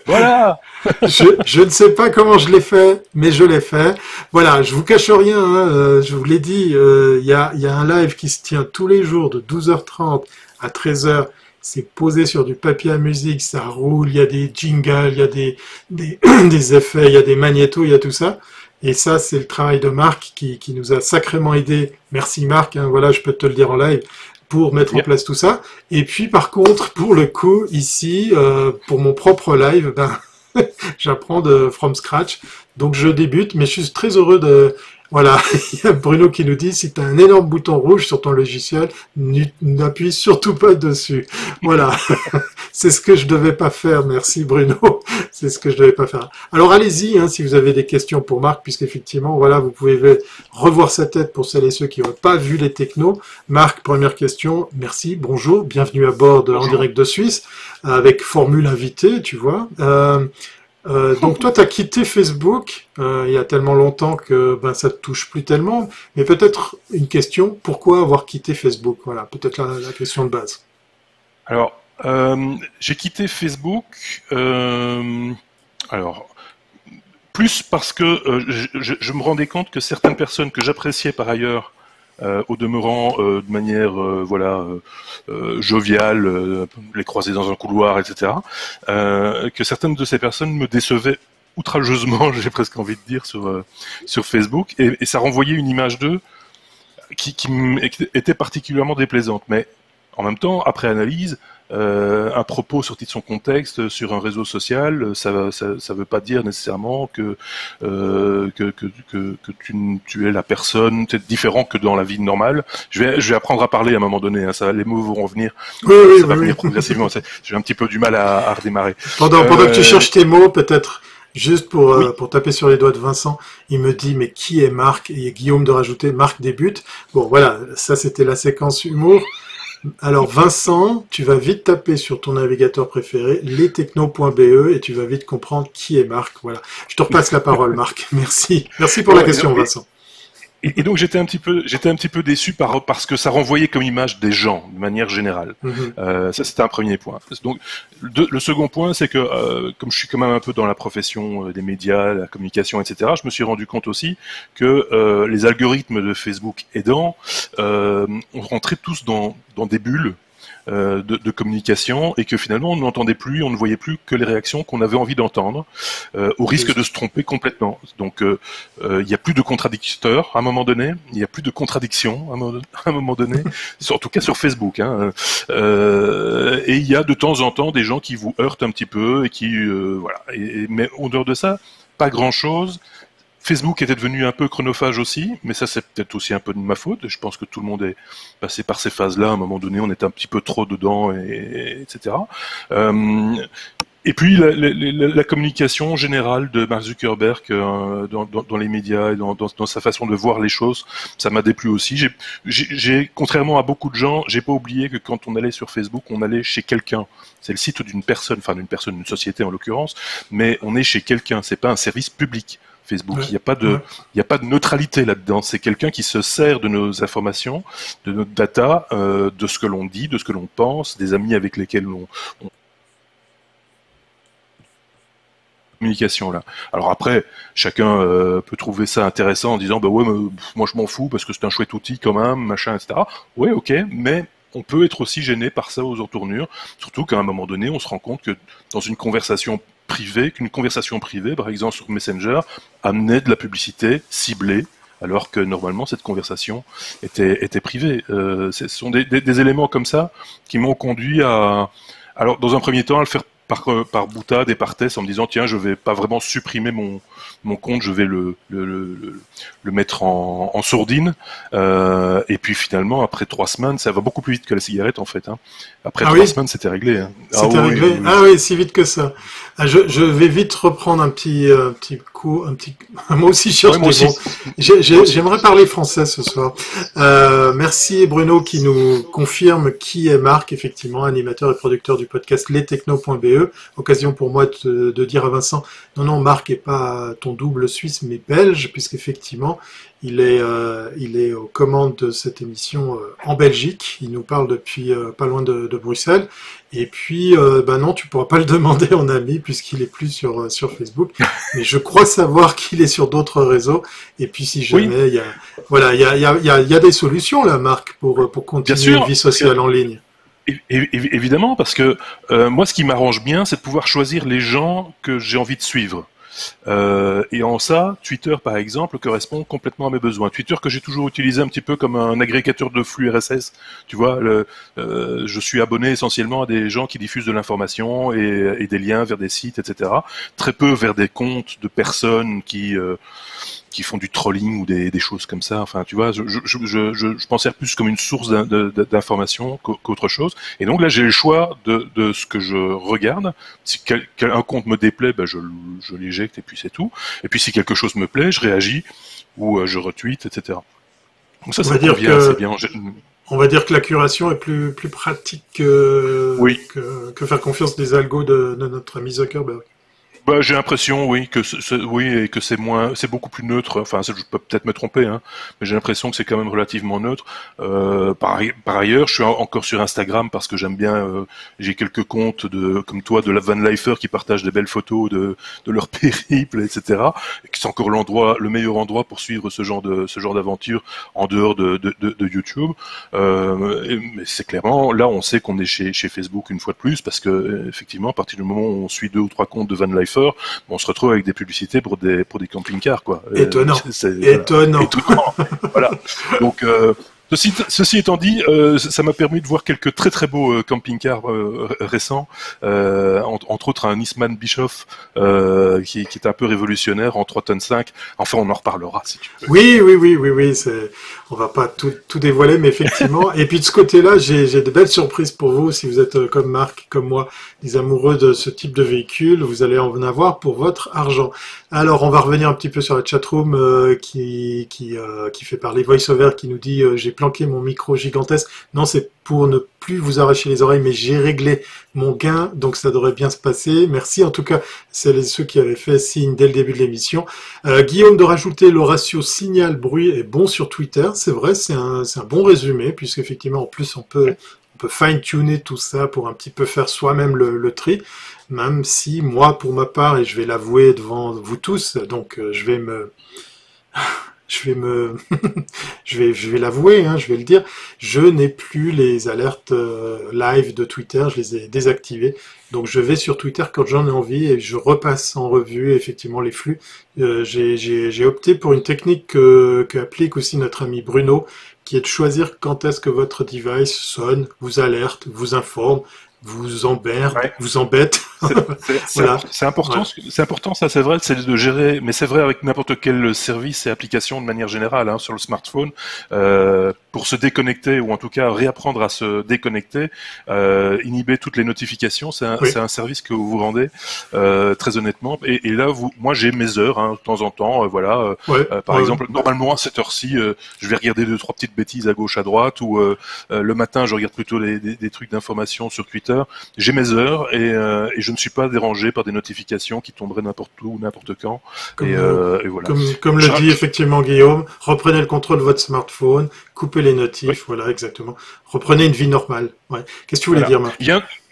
Voilà je, je, ne sais pas comment je l'ai fait, mais je l'ai fait. Voilà, je vous cache rien, hein, euh, je vous l'ai dit, euh, il y, a, y, a, un live qui se tient tous les jours de 12h30 à 13h. C'est posé sur du papier à musique, ça roule, il y a des jingles, il y a des, des, des effets, il y a des magnétos, il y a tout ça. Et ça, c'est le travail de Marc qui, qui, nous a sacrément aidé. Merci Marc, hein, voilà, je peux te le dire en live, pour mettre en place tout ça. Et puis par contre, pour le coup, ici, euh, pour mon propre live, ben, j'apprends de from scratch. Donc je débute, mais je suis très heureux de, voilà, il y a Bruno qui nous dit, si tu as un énorme bouton rouge sur ton logiciel, n'appuie surtout pas dessus. Voilà, c'est ce que je devais pas faire, merci Bruno, c'est ce que je devais pas faire. Alors allez-y, hein, si vous avez des questions pour Marc, puisqu'effectivement, voilà, vous pouvez revoir sa tête pour celles et ceux qui n'ont pas vu les technos. Marc, première question, merci, bonjour, bienvenue à bord de En direct de Suisse, avec formule invitée, tu vois. Euh, euh, donc toi, tu as quitté Facebook euh, il y a tellement longtemps que ben, ça te touche plus tellement. Mais peut-être une question, pourquoi avoir quitté Facebook? Voilà, peut-être la, question de base. Alors, euh, j'ai quitté Facebook. alors, plus parce que je, me rendais compte que certaines personnes que j'appréciais par ailleurs euh, au demeurant euh, de manière euh, voilà joviale, les croiser dans un couloir, etc. que certaines de ces personnes me décevaient outrageusement, j'ai presque envie de dire, sur, sur Facebook, et, ça renvoyait une image d'eux qui était particulièrement déplaisante. Mais en même temps, après analyse, euh, un propos sorti de son contexte sur un réseau social, ça ne ça, veut pas dire nécessairement que, euh, que, que, que, tu, tu, es la personne, peut-être différent que dans la vie normale. Je vais, je vais apprendre à parler à un moment donné, hein, ça, les mots vont venir, oui, oui, ça va venir progressivement. J'ai un petit peu du mal à, à redémarrer. Pendant, pendant que tu euh, cherches tes mots, peut-être Juste pour, euh, pour taper sur les doigts de Vincent, il me dit mais qui est Marc? Et Guillaume de rajouter Marc débute. Bon voilà, ça c'était la séquence humour. Alors Vincent, tu vas vite taper sur ton navigateur préféré, lestechno.be, et tu vas vite comprendre qui est Marc. Voilà. Je te repasse la parole, Marc. Merci. Merci pour la question, Vincent. Et, donc j'étais un petit peu, j'étais un petit peu déçu par parce que ça renvoyait comme image des gens de manière générale. Mhm. euh, ça c'était un premier point. Donc le second point, c'est que euh, comme je suis quand même un peu dans la profession euh, des médias, la communication, etc., je me suis rendu compte aussi que euh, les algorithmes de Facebook aidant, on rentrait tous dans, dans des bulles euh, de, communication et que finalement on n'entendait plus, on ne voyait plus que les réactions qu'on avait envie d'entendre, euh, au risque de se tromper complètement. Donc euh, il n'y a plus de contradicteurs à un moment donné, il n'y a plus de contradictions à un moment donné, en tout cas sur Facebook. Hein, et il y a de temps en temps des gens qui vous heurtent un petit peu et qui voilà. mais au dehors de ça, pas grand chose. Facebook était devenu un peu chronophage aussi, mais ça c'est peut-être aussi un peu de ma faute. Je pense que tout le monde est passé par ces phases-là. À un moment donné, on était un petit peu trop dedans, et, etc. Euh, et puis la, communication générale de Mark Zuckerberg euh, dans, les médias et dans, sa façon de voir les choses, ça m'a déplu aussi. J'ai, contrairement à beaucoup de gens, j'ai pas oublié que quand on allait sur Facebook, on allait chez quelqu'un. C'est le site d'une personne, enfin d'une personne, d'une société en l'occurrence, mais on est chez quelqu'un. C'est pas un service public. Facebook. Il n'y a pas de, il a pas de neutralité là-dedans. C'est quelqu'un qui se sert de nos informations, de notre data, euh, de ce que l'on dit, de ce que l'on pense, des amis avec lesquels on, communication là. Alors après, chacun euh, peut trouver ça intéressant en disant bah ouais, moi je m'en fous parce que c'est un chouette outil quand même, machin, etc. Ouais, ok, mais on peut être aussi gêné par ça aux entournures, surtout qu'à un moment donné, on se rend compte que dans une conversation privée, qu'une conversation privée, par exemple sur Messenger, amenait de la publicité ciblée, alors que normalement cette conversation était, privée. Euh, ce sont des, des, éléments comme ça qui m'ont conduit à, alors dans un premier temps, à le faire par, euh, par boutade et par test en me disant tiens je vais pas vraiment supprimer mon, mon compte, je vais le, le, le, le mettre en, en sourdine. Euh, et puis finalement, après trois semaines, ça va beaucoup plus vite que la cigarette en fait. Hein. Après ah trois semaines, c'était réglé. Hein. C'était ah, réglé. ah oui, si vite que ça. Ah, je, je, vais vite reprendre un petit, euh, petit coup, un petit. moi aussi, J'aimerais parler français ce soir. Euh, merci Bruno qui nous confirme qui est Marc, effectivement, animateur et producteur du podcast lestechno.be. Occasion pour moi de, de dire à Vincent, non non, Marc est pas ton double suisse mais belge, puisqu'effectivement, il est, euh, il est aux commandes de cette émission euh, en Belgique. Il nous parle depuis euh, pas loin de, Bruxelles. Et puis, ben non, tu pourras pas le demander en ami puisqu'il est plus sur sur Facebook. Mais je crois savoir qu'il est sur d'autres réseaux. Et puis, si jamais, il y a, voilà, il y a, y, a, y a des solutions là, Marc, pour pour continuer une vie sociale en ligne. Évidemment, parce que moi, ce qui m'arrange bien, c'est de pouvoir choisir les gens que j'ai envie de suivre. Euh, et en ça, Twitter, par exemple, correspond complètement à mes besoins. Twitter que j'ai toujours utilisé un petit peu comme un agrégateur de flux RSS. Tu vois, euh, je suis abonné essentiellement à des gens qui diffusent de l'information et, et, des liens vers des sites, etc. Très peu vers des comptes de personnes qui euh, qui font du trolling ou des, des, choses comme ça. Enfin, tu vois, je, je, je, pensais plus comme une source d'information qu'autre chose. Et donc là, j'ai le choix de, de, ce que je regarde. Si quel, un compte me déplaît, ben je, je l'éjecte et puis c'est tout. Et puis si quelque chose me plaît, je réagis ou euh, je retweet, etc. Donc ça, on ça dire que... bien. On va dire que la curation est plus, plus pratique que, oui. que, que faire confiance des algos de, de notre ami Zuckerberg. Bah, j'ai l'impression, oui, que oui, et que c'est moins, c'est beaucoup plus neutre. Enfin, je peux peut-être me tromper, hein, mais j'ai l'impression que c'est quand même relativement neutre. Euh, par, par, ailleurs, je suis encore sur Instagram parce que j'aime bien. Euh, j'ai quelques comptes de, comme toi, de la Van Lifer qui partagent des belles photos de, de leur périple, etc. Et c'est encore l'endroit, le meilleur endroit pour suivre ce genre de, ce genre d'aventure en dehors de, de, de YouTube. Euh, mais c'est clairement, là, on sait qu'on est chez, chez Facebook une fois de plus parce que effectivement, à partir du moment où on suit deux ou trois comptes de Van Lifer on se retrouve avec des publicités pour des pour des camping-cars quoi. Euh, étonnant. étonnant. étonnant. voilà. Donc euh, Ceci, étant dit, euh, ça m'a permis de voir quelques très très beaux euh, camping-cars euh, récents, entre, autres un Nisman Bischoff qui, qui, est un peu révolutionnaire en 3 tonnes 5. Enfin, on en reparlera si tu veux. Oui, oui, oui, oui, oui. C'est... On va pas tout, tout dévoiler, mais effectivement. Et puis de ce côté-là, j'ai, j'ai de belles surprises pour vous. Si vous êtes comme Marc, comme moi, des amoureux de ce type de véhicule, vous allez en avoir pour votre argent. Alors, on va revenir un petit peu sur la chatroom euh, qui qui, euh, qui fait parler VoiceOver, qui nous dit euh, j'ai planqué mon micro gigantesque. Non, c'est pour ne plus vous arracher les oreilles, mais j'ai réglé mon gain, donc ça devrait bien se passer. Merci en tout cas, c'est ceux qui avaient fait signe dès le début de l'émission. Guillaume de rajouter le ratio signal-bruit est bon sur Twitter, c'est vrai, c'est un, un bon résumé, puisqu'effectivement en plus on peut fine-tuner tout ça pour un petit peu faire soi-même le, le tri même si moi, pour ma part, et je vais l'avouer devant vous tous, donc euh, je vais me, je vais me, je vais, je vais l'avouer, hein, je vais le dire, je n'ai plus les alertes euh, live de Twitter, je les ai désactivées. Donc je vais sur Twitter quand j'en ai envie et je repasse en revue effectivement les flux. Euh, j'ai opté pour une technique que, que applique aussi notre ami Bruno, qui est de choisir quand est-ce que votre device sonne, vous alerte, vous informe, vous emmerde, vous embête. C'est important, c'est important, ça c'est vrai, c'est de gérer, mais c'est vrai avec n'importe quel service et application de manière générale hein, sur le smartphone, euh, pour se déconnecter ou en tout cas réapprendre à se déconnecter, euh, inhiber toutes les notifications, c'est un, un, service que vous rendez euh, très honnêtement. Et, et, là, vous, moi j'ai mes heures hein, de temps en temps, euh, voilà. Euh, par exemple, normalement à cette heure-ci, je vais regarder deux trois petites bêtises à gauche à droite, ou le matin je regarde plutôt des, des trucs d'information sur Twitter j'ai mes heures euh, et, je ne suis pas dérangé par des notifications qui tomberaient n'importe où, n'importe quand. Comme, et, euh, voilà. Comme, le dit effectivement Guillaume, reprenez le contrôle de votre smartphone, coupez les notifs, voilà exactement. Reprenez une vie normale. Ouais. Qu'est-ce que tu voulais dire, Marc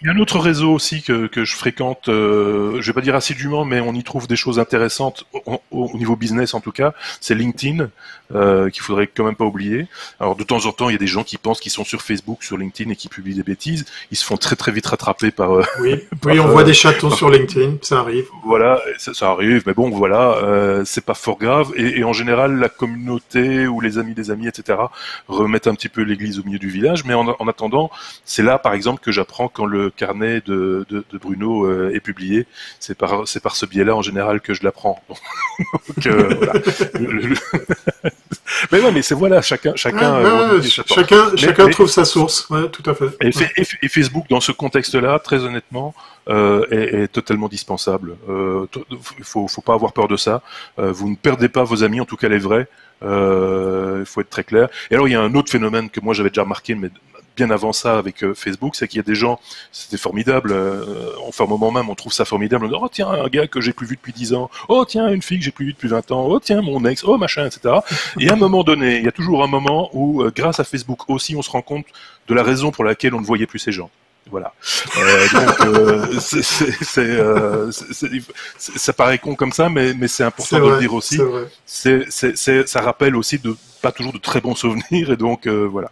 il y a un autre réseau aussi que, que je fréquente, euh, je vais pas dire assidûment, mais on y trouve des choses intéressantes au, au niveau business en tout cas. C'est LinkedIn euh, qu'il faudrait quand même pas oublier. Alors de temps en temps, il y a des gens qui pensent qu'ils sont sur Facebook, sur LinkedIn et qui publient des bêtises. Ils se font très très vite rattraper par. Euh, oui, oui, on voit des chatons sur LinkedIn, ça arrive. Voilà, ça, ça arrive, mais bon, voilà, euh, c'est pas fort grave. Et, et, en général, la communauté ou les amis des amis, etc., remettent un petit peu l'église au milieu du village. Mais en, en attendant, c'est là, par exemple, que j'apprends quand le carnet de, de, de Bruno euh, est publié. C'est par, c'est par ce biais-là en général que je l'apprends. Donc, euh, voilà. mais ouais, mais c'est voilà, chacun, chacun, euh, chacun, chacun trouve sa source. Ouais, tout à fait. Et, Facebook, dans ce contexte-là, très honnêtement, euh, est, est, totalement dispensable. Euh, il faut, faut pas avoir peur de ça. Euh, vous ne perdez pas vos amis, en tout cas les vrais. Il faut être très clair. Et alors il y a un autre phénomène que moi j'avais déjà remarqué, mais bien avant ça avec euh, Facebook, c'est qu'il y a des gens, c'était formidable, euh, enfin au moment même on trouve ça formidable, on dit, oh tiens, un gars que j'ai plus vu depuis 10 ans, oh tiens, une fille que j'ai plus vu depuis 20 ans, oh tiens, mon ex, oh machin, etc. Et à un moment donné, il y a toujours un moment où, euh, grâce à Facebook aussi, on se rend compte de la raison pour laquelle on ne voyait plus ces gens. Voilà. Euh, donc, euh, c'est, euh, ça paraît con comme ça, mais, mais c'est important de le dire aussi. C'est, ça rappelle aussi de pas toujours de très bons souvenirs, et donc voilà.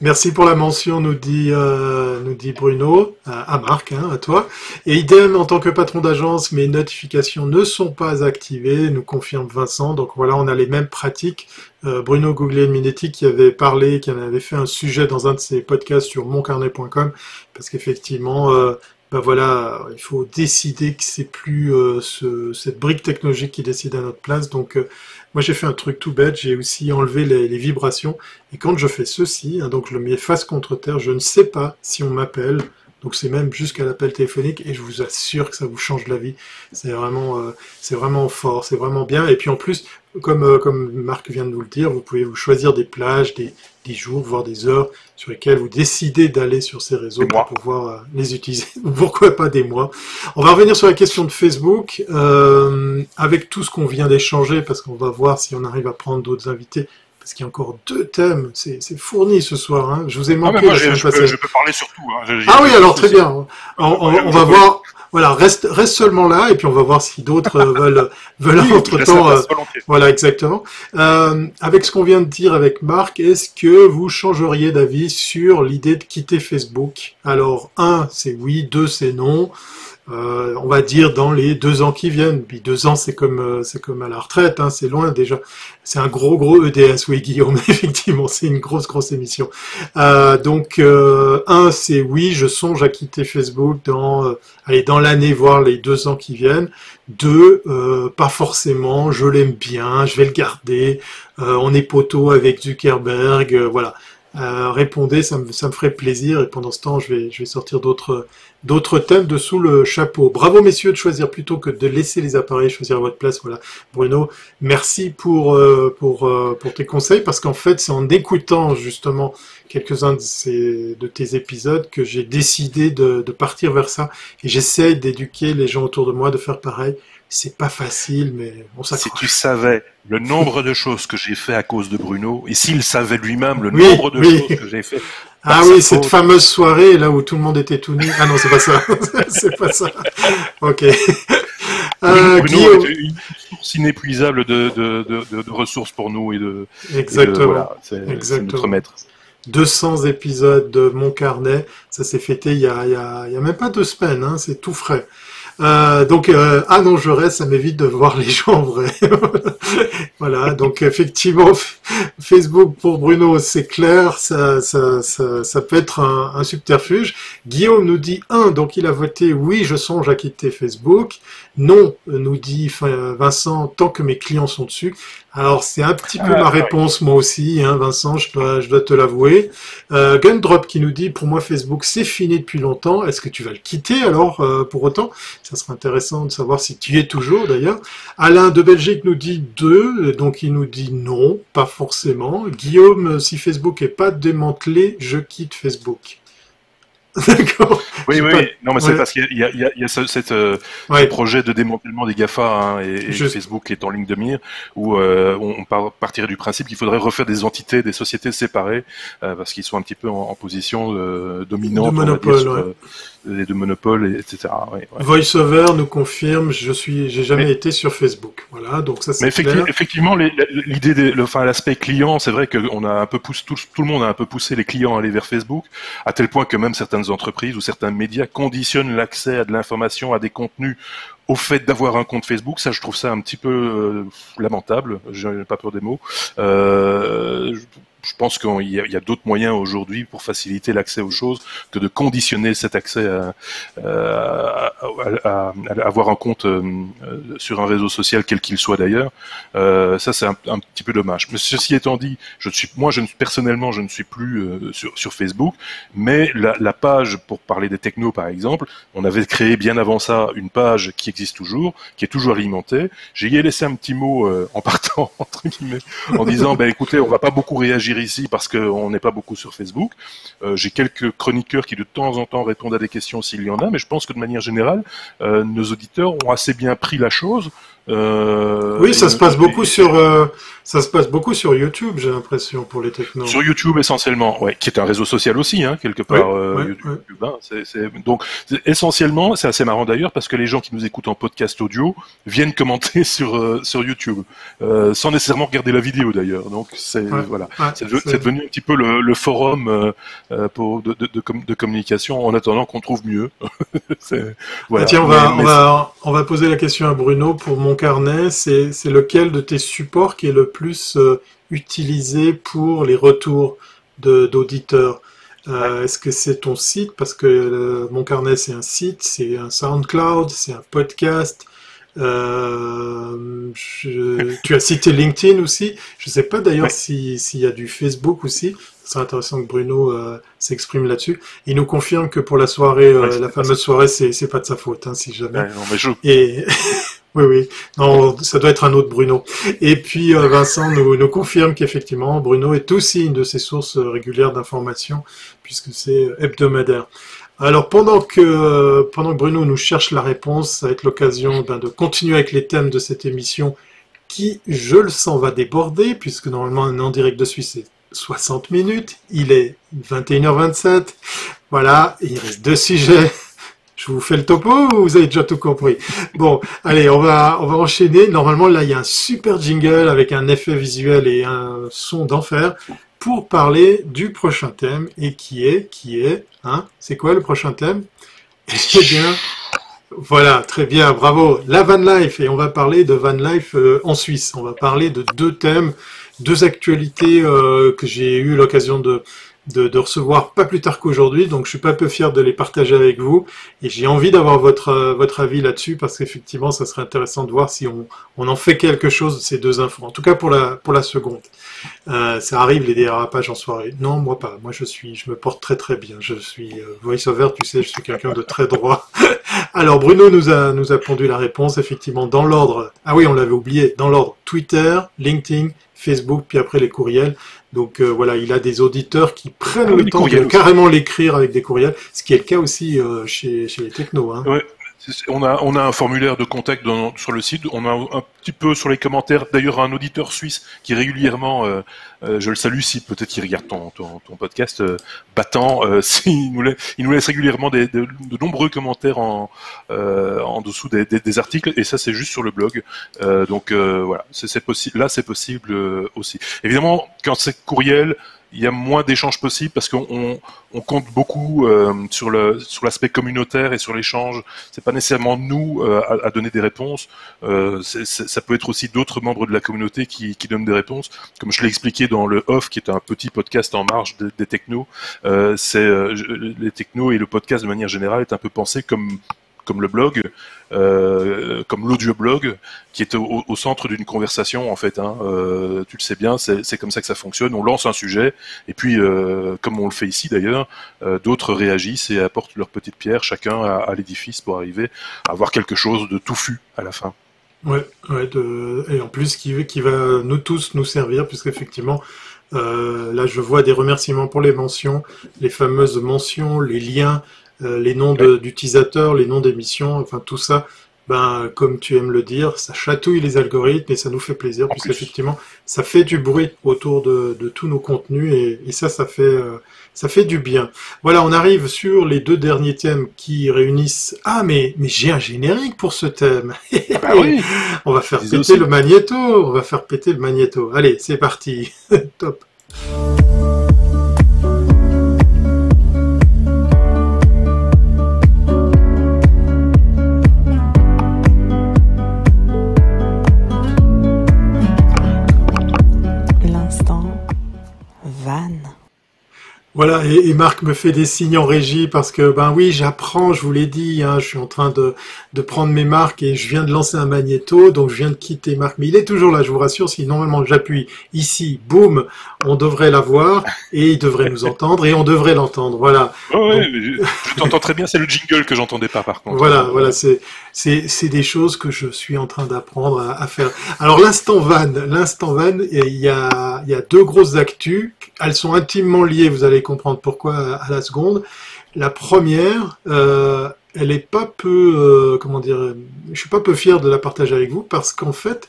Merci pour la mention, nous dit, euh, nous dit Bruno, à, Marc, hein, à toi. Et idem, en tant que patron d'agence, mes notifications ne sont pas activées, nous confirme Vincent. Donc voilà, on a les mêmes pratiques. Euh, Bruno Googlet Minetti qui avait parlé, qui en avait fait un sujet dans un de ses podcasts sur moncarnet.com, parce qu'effectivement, euh, ben voilà, il faut décider que c'est plus euh, ce, cette brique technologique qui décide à notre place. Donc euh, moi j'ai fait un truc tout bête, j'ai aussi enlevé les, vibrations. Et quand je fais ceci, hein, donc le mets face contre terre, je ne sais pas si on m'appelle. Donc c'est même jusqu'à l'appel téléphonique et je vous assure que ça vous change la vie. C'est vraiment, euh, c'est vraiment fort, c'est vraiment bien. Et puis en plus, comme, comme Marc vient de nous le dire, vous pouvez vous choisir des plages, des, des jours, voire des heures sur lesquelles vous décidez d'aller sur ces réseaux pour pouvoir euh, les utiliser. Pourquoi pas des mois On va revenir sur la question de Facebook. Euh, avec tout ce qu'on vient d'échanger, parce qu'on va voir si on arrive à prendre d'autres invités, parce qu'il y a encore deux thèmes. C'est fourni ce soir. Hein. Je vous ai ah, manqué. moi, je, peux, parler sur tout. Hein. Ah oui, alors très bien. on va voir. Voilà, reste, reste seulement là, et puis on va voir si d'autres euh, veulent, veulent entre-temps. Euh, voilà, exactement. Euh, avec ce qu'on vient de dire avec Marc, est-ce que vous changeriez d'avis sur l'idée de quitter Facebook? Alors, un, c'est oui, deux, c'est non. Euh, on va dire dans les deux ans qui viennent. Puis deux ans, c'est comme euh, c'est comme à la retraite, hein, c'est loin déjà. C'est un gros gros EDS, oui Guillaume, effectivement, c'est une grosse grosse émission. Euh, donc un, c'est oui, je songe à quitter Facebook dans allez dans l'année, voire les deux ans qui viennent. Deux, pas forcément, je l'aime bien, je vais le garder. on est poteau avec Zuckerberg, voilà. Euh, répondez, ça me, ferait plaisir. Et pendant ce temps, je vais, sortir d'autres, thèmes dessous le chapeau. Bravo messieurs de choisir plutôt que de laisser les appareils choisir à votre place. Voilà, Bruno, merci pour euh, pour euh, tes conseils parce qu'en fait, c'est en écoutant justement quelques-uns de, de tes épisodes que j'ai décidé de, de partir vers ça et j'essaie d'éduquer les gens autour de moi de faire pareil c'est pas facile, mais on Si tu savais le nombre de choses que j'ai fait à cause de Bruno, et s'il savait lui-même le nombre de choses que j'ai fait. Ah oui, cette fameuse soirée là où tout le monde était tout nu. Ah non, c'est pas ça. c'est pas ça. Ok. Euh, Bruno Guillaume... une source inépuisable de, de, de, de, ressources pour nous et de. Exactement. voilà, c'est notre maître. 200 épisodes de Mon Carnet, ça s'est fêté il y a, il y a, il y a même pas deux semaines, hein, c'est tout frais. Euh, donc, euh, ah non, je reste, ça m'évite de voir les gens en vrai. voilà, donc effectivement, Facebook pour Bruno, c'est clair, ça, ça, ça, peut être un, un, subterfuge. Guillaume nous dit 1, donc il a voté oui, je songe à quitter Facebook. Non, nous dit Vincent, tant que mes clients sont dessus. Alors c'est un petit peu ma réponse moi aussi, hein, Vincent, je dois, je dois te l'avouer. Euh, Gundrop qui nous dit pour moi Facebook c'est fini depuis longtemps. Est-ce que tu vas le quitter alors euh, pour autant? Ça serait intéressant de savoir si tu y es toujours d'ailleurs. Alain de Belgique nous dit 2, donc il nous dit non, pas forcément. Guillaume, si Facebook est pas démantelé, je quitte Facebook. D'accord. Oui, oui, non, mais c'est parce qu'il y a, il y a, il y a ce, cette, euh, projet de démantèlement des GAFA hein, et, Facebook est en ligne de mire, où euh, on, partirait du principe qu'il faudrait refaire des entités, des sociétés séparées, euh, parce qu'ils sont un petit peu en, position dominante. De monopole, de monopole, etc. VoiceOver nous confirme, je suis, j'ai jamais été sur Facebook. Voilà, donc ça c'est Mais effectivement, l'idée, enfin l'aspect client, c'est vrai qu'on a un peu poussé, tout, tout, le monde a un peu poussé les clients à aller vers Facebook, à tel point que même certaines entreprises ou certains médias conditionnent l'accès à de l'information, à des contenus au fait d'avoir un compte Facebook, ça je trouve ça un petit peu euh, lamentable, je n'ai pas peur des mots. Euh, je pense qu'il y a, d'autres moyens aujourd'hui pour faciliter l'accès aux choses que de conditionner cet accès à, avoir un compte euh, sur un réseau social quel qu'il soit d'ailleurs. Euh, ça c'est un, petit peu dommage. Mais ceci étant dit, je moi je personnellement je ne suis plus euh, sur, Facebook, mais la, page pour parler des technos par exemple, on avait créé bien avant ça une page qui existe toujours, qui est toujours alimentée. J'ai y laissé un petit mot en partant entre guillemets, en disant ben écoutez on va pas beaucoup réagir ici parce qu'on n'est pas beaucoup sur Facebook. Euh, j'ai quelques chroniqueurs qui de temps en temps répondent à des questions s'il y en a, mais je pense que de manière générale, euh, nos auditeurs ont assez bien pris la chose. Euh, oui, ça se passe beaucoup sur ça se passe beaucoup sur YouTube, j'ai l'impression pour les technos. Sur YouTube essentiellement, ouais, qui est un réseau social aussi, hein, quelque part. euh, YouTube, hein, c'est, Donc essentiellement, c'est assez marrant d'ailleurs parce que les gens qui nous écoutent en podcast audio viennent commenter sur euh, sur YouTube, euh, sans nécessairement regarder la vidéo d'ailleurs. Donc c'est voilà, c'est, devenu un petit peu le, le forum pour de, de, de, de, communication en attendant qu'on trouve mieux. voilà. Ah, tiens, on va on va on va poser la question à Bruno pour mon carnet, c'est lequel de tes supports qui est le plus euh, utilisé pour les retours d'auditeurs euh, Est-ce que c'est ton site? Parce que euh, mon carnet, c'est un site, c'est un SoundCloud, c'est un podcast. tu as cité LinkedIn aussi. Je ne sais pas d'ailleurs s'il y a du Facebook aussi. Ce serait intéressant que Bruno s'exprime là-dessus. Il nous confirme que pour la soirée, la fameuse soirée, c'est pas de sa faute, hein, si jamais. Et Oui, oui. Non, ça doit être un autre Bruno. Et puis euh, Vincent nous, nous confirme qu'effectivement, Bruno est aussi une de ses sources régulières d'information, puisque c'est hebdomadaire. Alors pendant que pendant que Bruno nous cherche la réponse, ça va être l'occasion ben, de continuer avec les thèmes de cette émission qui, je le sens, va déborder, puisque normalement un en direct de Suisse c'est 60 minutes. Il est 21h27. Voilà, il reste deux sujets je vous fais le topo ou vous avez déjà tout compris? Bon, allez, on va on va enchaîner. Normalement, là, il y a un super jingle avec un effet visuel et un son d'enfer pour parler du prochain thème et qui est qui est hein? C'est quoi le prochain thème? Eh bien, voilà, très bien, bravo. La van life et on va parler de van life euh, en Suisse. On va parler de deux thèmes, deux actualités euh, que j'ai eu l'occasion de de, recevoir pas plus tard qu'aujourd'hui, donc je suis pas peu fier de les partager avec vous et j'ai envie d'avoir votre euh, votre avis là-dessus parce qu'effectivement ça serait intéressant de voir si on, on en fait quelque chose de ces deux infos. En tout cas pour la pour la seconde, euh, ça arrive les dérapages en soirée. Non moi pas, moi je suis je me porte très très bien. Je suis euh, voice over, tu sais, je suis quelqu'un de très droit. Alors Bruno nous a nous a pondu la réponse effectivement dans l'ordre. Ah oui on l'avait oublié dans l'ordre Twitter, LinkedIn, Facebook puis après les courriels. Donc euh, voilà, il a des auditeurs qui prennent ah le temps de carrément l'écrire avec des courriels, ce qui est le cas aussi euh, chez, chez les technos. Hein. On a, on a un formulaire de contact sur le site. On a un petit peu sur les commentaires. D'ailleurs, un auditeur suisse qui régulièrement, euh, euh, je le salue si peut-être qu'il regarde ton, ton, ton podcast, euh, battant, il, nous laisse, il nous laisse régulièrement des, de, nombreux commentaires en, en dessous des, des, des, articles. Et ça, c'est juste sur le blog. donc voilà, c'est possible. Là, c'est possible aussi. Évidemment, quand c'est courriel, il y a moins d'échanges possibles parce qu'on on, compte beaucoup euh, sur l'aspect communautaire et sur l'échange. C'est pas nécessairement nous euh, à, donner des réponses. Euh, ça peut être aussi d'autres membres de la communauté qui, donnent des réponses. Comme je l'ai expliqué dans le off, qui est un petit podcast en marge des technos. les technos et le podcast de manière générale est un peu pensé comme comme le blog, euh, comme l'audioblog, qui est au, centre d'une conversation en fait. Hein. Euh, tu le sais bien, c'est comme ça que ça fonctionne. On lance un sujet et puis, euh, comme on le fait ici d'ailleurs, d'autres réagissent et apportent leur petite pierre, chacun à, l'édifice pour arriver à avoir quelque chose de touffu à la fin. Ouais, ouais et en plus qui, qui va nous tous nous servir, puisqu'effectivement, euh, là je vois des remerciements pour les mentions, les fameuses mentions, les liens, les noms d'utilisateurs, les noms d'émissions, enfin tout ça, ben, comme tu aimes le dire, ça chatouille les algorithmes et ça nous fait plaisir, puisqu'effectivement, ça fait du bruit autour de, tous nos contenus et, ça, ça fait, euh, ça fait du bien. Voilà, on arrive sur les deux derniers thèmes qui réunissent. Ah, mais, mais j'ai un générique pour ce thème. Ah bah oui. on va faire péter le magnéto. On va faire péter le magnéto. Allez, c'est parti. Top. Voilà, et, Marc me fait des signes en régie parce que, ben oui, j'apprends, je vous l'ai dit, hein, je suis en train de, de prendre mes marques et je viens de lancer un magnéto, donc je viens de quitter Marc, mais il est toujours là, je vous rassure, si normalement j'appuie ici, boum, on devrait l'avoir et il devrait nous entendre et on devrait l'entendre, voilà. oui, je, t'entends très bien, c'est le jingle que j'entendais pas par contre. Voilà, voilà, c'est, c'est, des choses que je suis en train d'apprendre à, faire. Alors l'instant van, l'instant van, il y a, y a deux grosses actus, elles sont intimement liées, vous allez comprendre pourquoi à la seconde. La première, euh, elle est pas peu, euh, comment dire, je suis pas peu fier de la partager avec vous parce qu'en fait,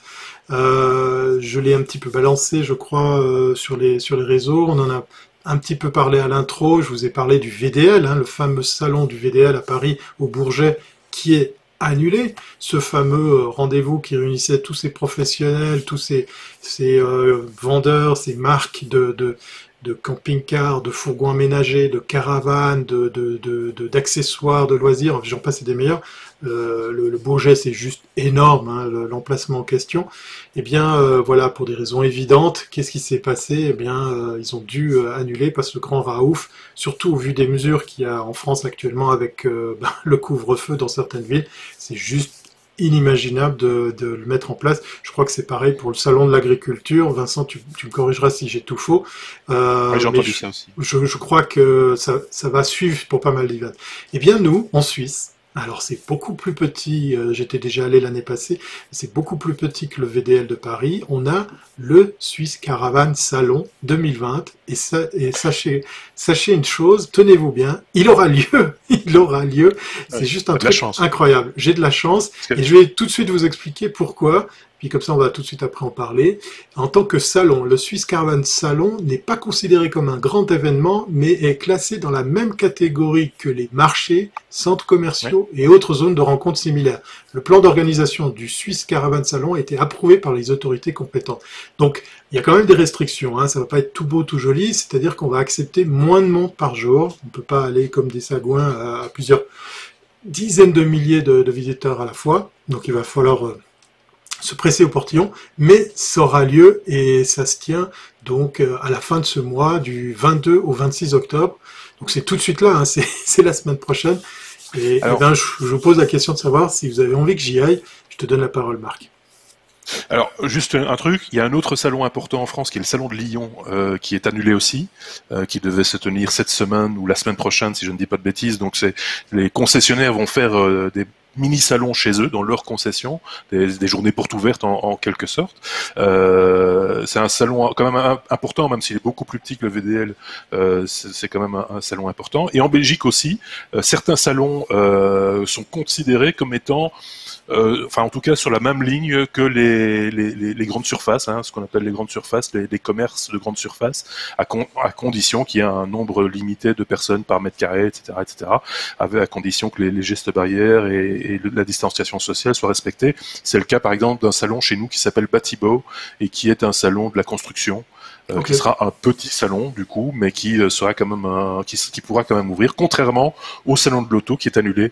euh, je l'ai un petit peu balancé, je crois, sur les sur les réseaux. On en a un petit peu parlé à l'intro. Je vous ai parlé du VDL, hein, le fameux salon du VDL à Paris, au Bourget, qui est annulé. Ce fameux rendez-vous qui réunissait tous ces professionnels, tous ces, ces vendeurs, ces marques de, de camping-cars, de fourgons aménagés, de caravanes, de, d'accessoires, de, loisirs, j'en passe, des meilleurs. Euh, le, le, Bourget, c'est juste énorme, hein, l'emplacement en question. Eh bien, euh, voilà, pour des raisons évidentes, qu'est-ce qui s'est passé? Eh bien, euh, ils ont dû annuler parce que le grand raouf, surtout au vu des mesures qu'il y a en France actuellement avec le couvre-feu dans certaines villes, c'est juste inimaginable de, de, le mettre en place. Je crois que c'est pareil pour le salon de l'agriculture. Vincent, tu, tu, me corrigeras si j'ai tout faux. Euh, ça aussi. Je, je, crois que ça, ça va suivre pour pas mal d'events. Eh bien, nous, en Suisse, alors c'est beaucoup plus petit, euh, j'étais déjà allé l'année passée, c'est beaucoup plus petit que le VDL de Paris. On a le Swiss Caravan Salon 2020 et, et sachez, sachez une chose, tenez-vous bien, il aura lieu, il aura lieu. C'est juste un truc incroyable. J'ai de la chance et je vais tout de suite vous expliquer pourquoi puis comme ça on va tout de suite après en parler. En tant que salon, le Swiss Caravan Salon n'est pas considéré comme un grand événement, mais est classé dans la même catégorie que les marchés, centres commerciaux et autres zones de rencontres similaires. Le plan d'organisation du Swiss Caravan Salon a été approuvé par les autorités compétentes. Donc il y a quand même des restrictions, hein. ça va pas être tout beau, tout joli, c'est-à-dire qu'on va accepter moins de monde par jour. On peut pas aller comme des sagouins à, plusieurs dizaines de milliers de, de, visiteurs à la fois. Donc il va falloir euh, se presser au portillon, mais ça aura lieu et ça se tient donc euh, à la fin de ce mois, du 22 au 26 octobre. Donc c'est tout de suite là, hein, c'est la semaine prochaine. Et, ben, je, vous pose la question de savoir si vous avez envie que j'y aille. Je te donne la parole, Marc. Alors, juste un truc, il y a un autre salon important en France qui est le salon de Lyon, euh, qui est annulé aussi, euh, qui devait se tenir cette semaine ou la semaine prochaine, si je ne dis pas de bêtises. Donc, c'est les concessionnaires vont faire des mini salons chez eux dans leur concession, des, journées portes ouvertes en, quelque sorte. Euh, c'est un salon quand même important, même s'il est beaucoup plus petit que le VDL. Euh, c'est quand même un, salon important. Et en Belgique aussi, euh, certains salons sont considérés comme étant euh, enfin en tout cas sur la même ligne que les, les, les grandes surfaces, hein, ce qu'on appelle les grandes surfaces, les, les, commerces de grandes surfaces, à, à condition qu'il y ait un nombre limité de personnes par mètre carré, etc., etc., avec, à condition que les, gestes barrières et, et, la distanciation sociale soient respectés. C'est le cas par exemple d'un salon chez nous qui s'appelle Batibo et qui est un salon de la construction. Euh, qui sera un petit salon du coup, mais qui euh, sera quand même un, qui, qui, pourra quand même ouvrir, contrairement au salon de l'auto qui est annulé.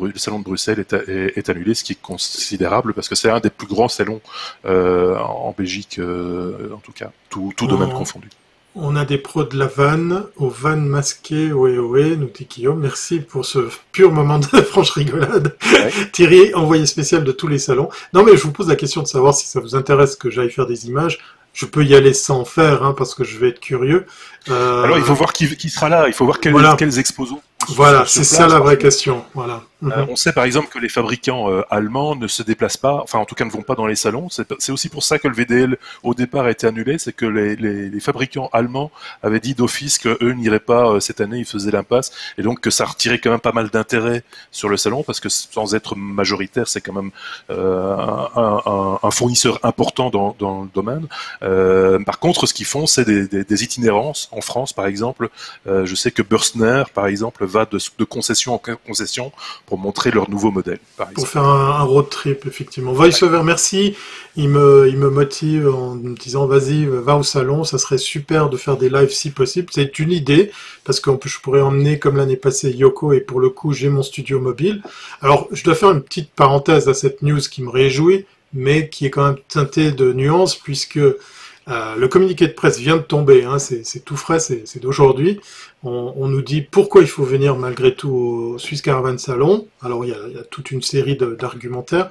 Le salon de Bruxelles est, est, annulé, ce qui est considérable parce que c'est un des plus grands salons euh, en Belgique, euh, en tout cas, tout, tout domaine confondu. On a des pros de la vanne, au van masqué, ouais, ouais, nous dit Guillaume. Merci pour ce pur moment de franche rigolade. Thierry, envoyé spécial de tous les salons. Non, mais je vous pose la question de savoir si ça vous intéresse que j'aille faire des images je peux y aller sans faire, hein, parce que je vais être curieux. Euh... Alors il faut voir qui, qui, sera là, il faut voir quels, quels exposants voilà, c'est ça la vraie question. Voilà. Euh, mhm. on sait par exemple que les fabricants euh, allemands ne se déplacent pas, enfin en tout cas ne vont pas dans les salons. C'est aussi pour ça que le VDL au départ a été annulé, c'est que les, les, les, fabricants allemands avaient dit d'office qu'eux n'iraient pas euh, cette année, ils faisaient l'impasse, et donc que ça retirait quand même pas mal d'intérêt sur le salon, parce que sans être majoritaire, c'est quand même euh, un, un, un, fournisseur important dans, dans le domaine. par contre, ce qu'ils font, c'est des, des, des, itinérances. En France, par exemple, je sais que Börstner, par exemple, va de, de, concession en concession pour montrer leur nouveau modèle. pour faire un, road trip, effectivement. VoiceOver, merci. Il me, il me motive en me disant vas-y, va au salon, ça serait super de faire des lives si possible. C'est une idée, parce que je pourrais emmener, comme l'année passée, Yoko, et pour le coup, j'ai mon studio mobile. Alors, je dois faire une petite parenthèse à cette news qui me réjouit, mais qui est quand même teintée de nuances, puisque euh, le communiqué de presse vient de tomber, hein, c'est tout frais, c'est d'aujourd'hui. On, nous dit pourquoi il faut venir malgré tout au Swiss Caravan Salon. Alors il y a, toute une série d'argumentaires,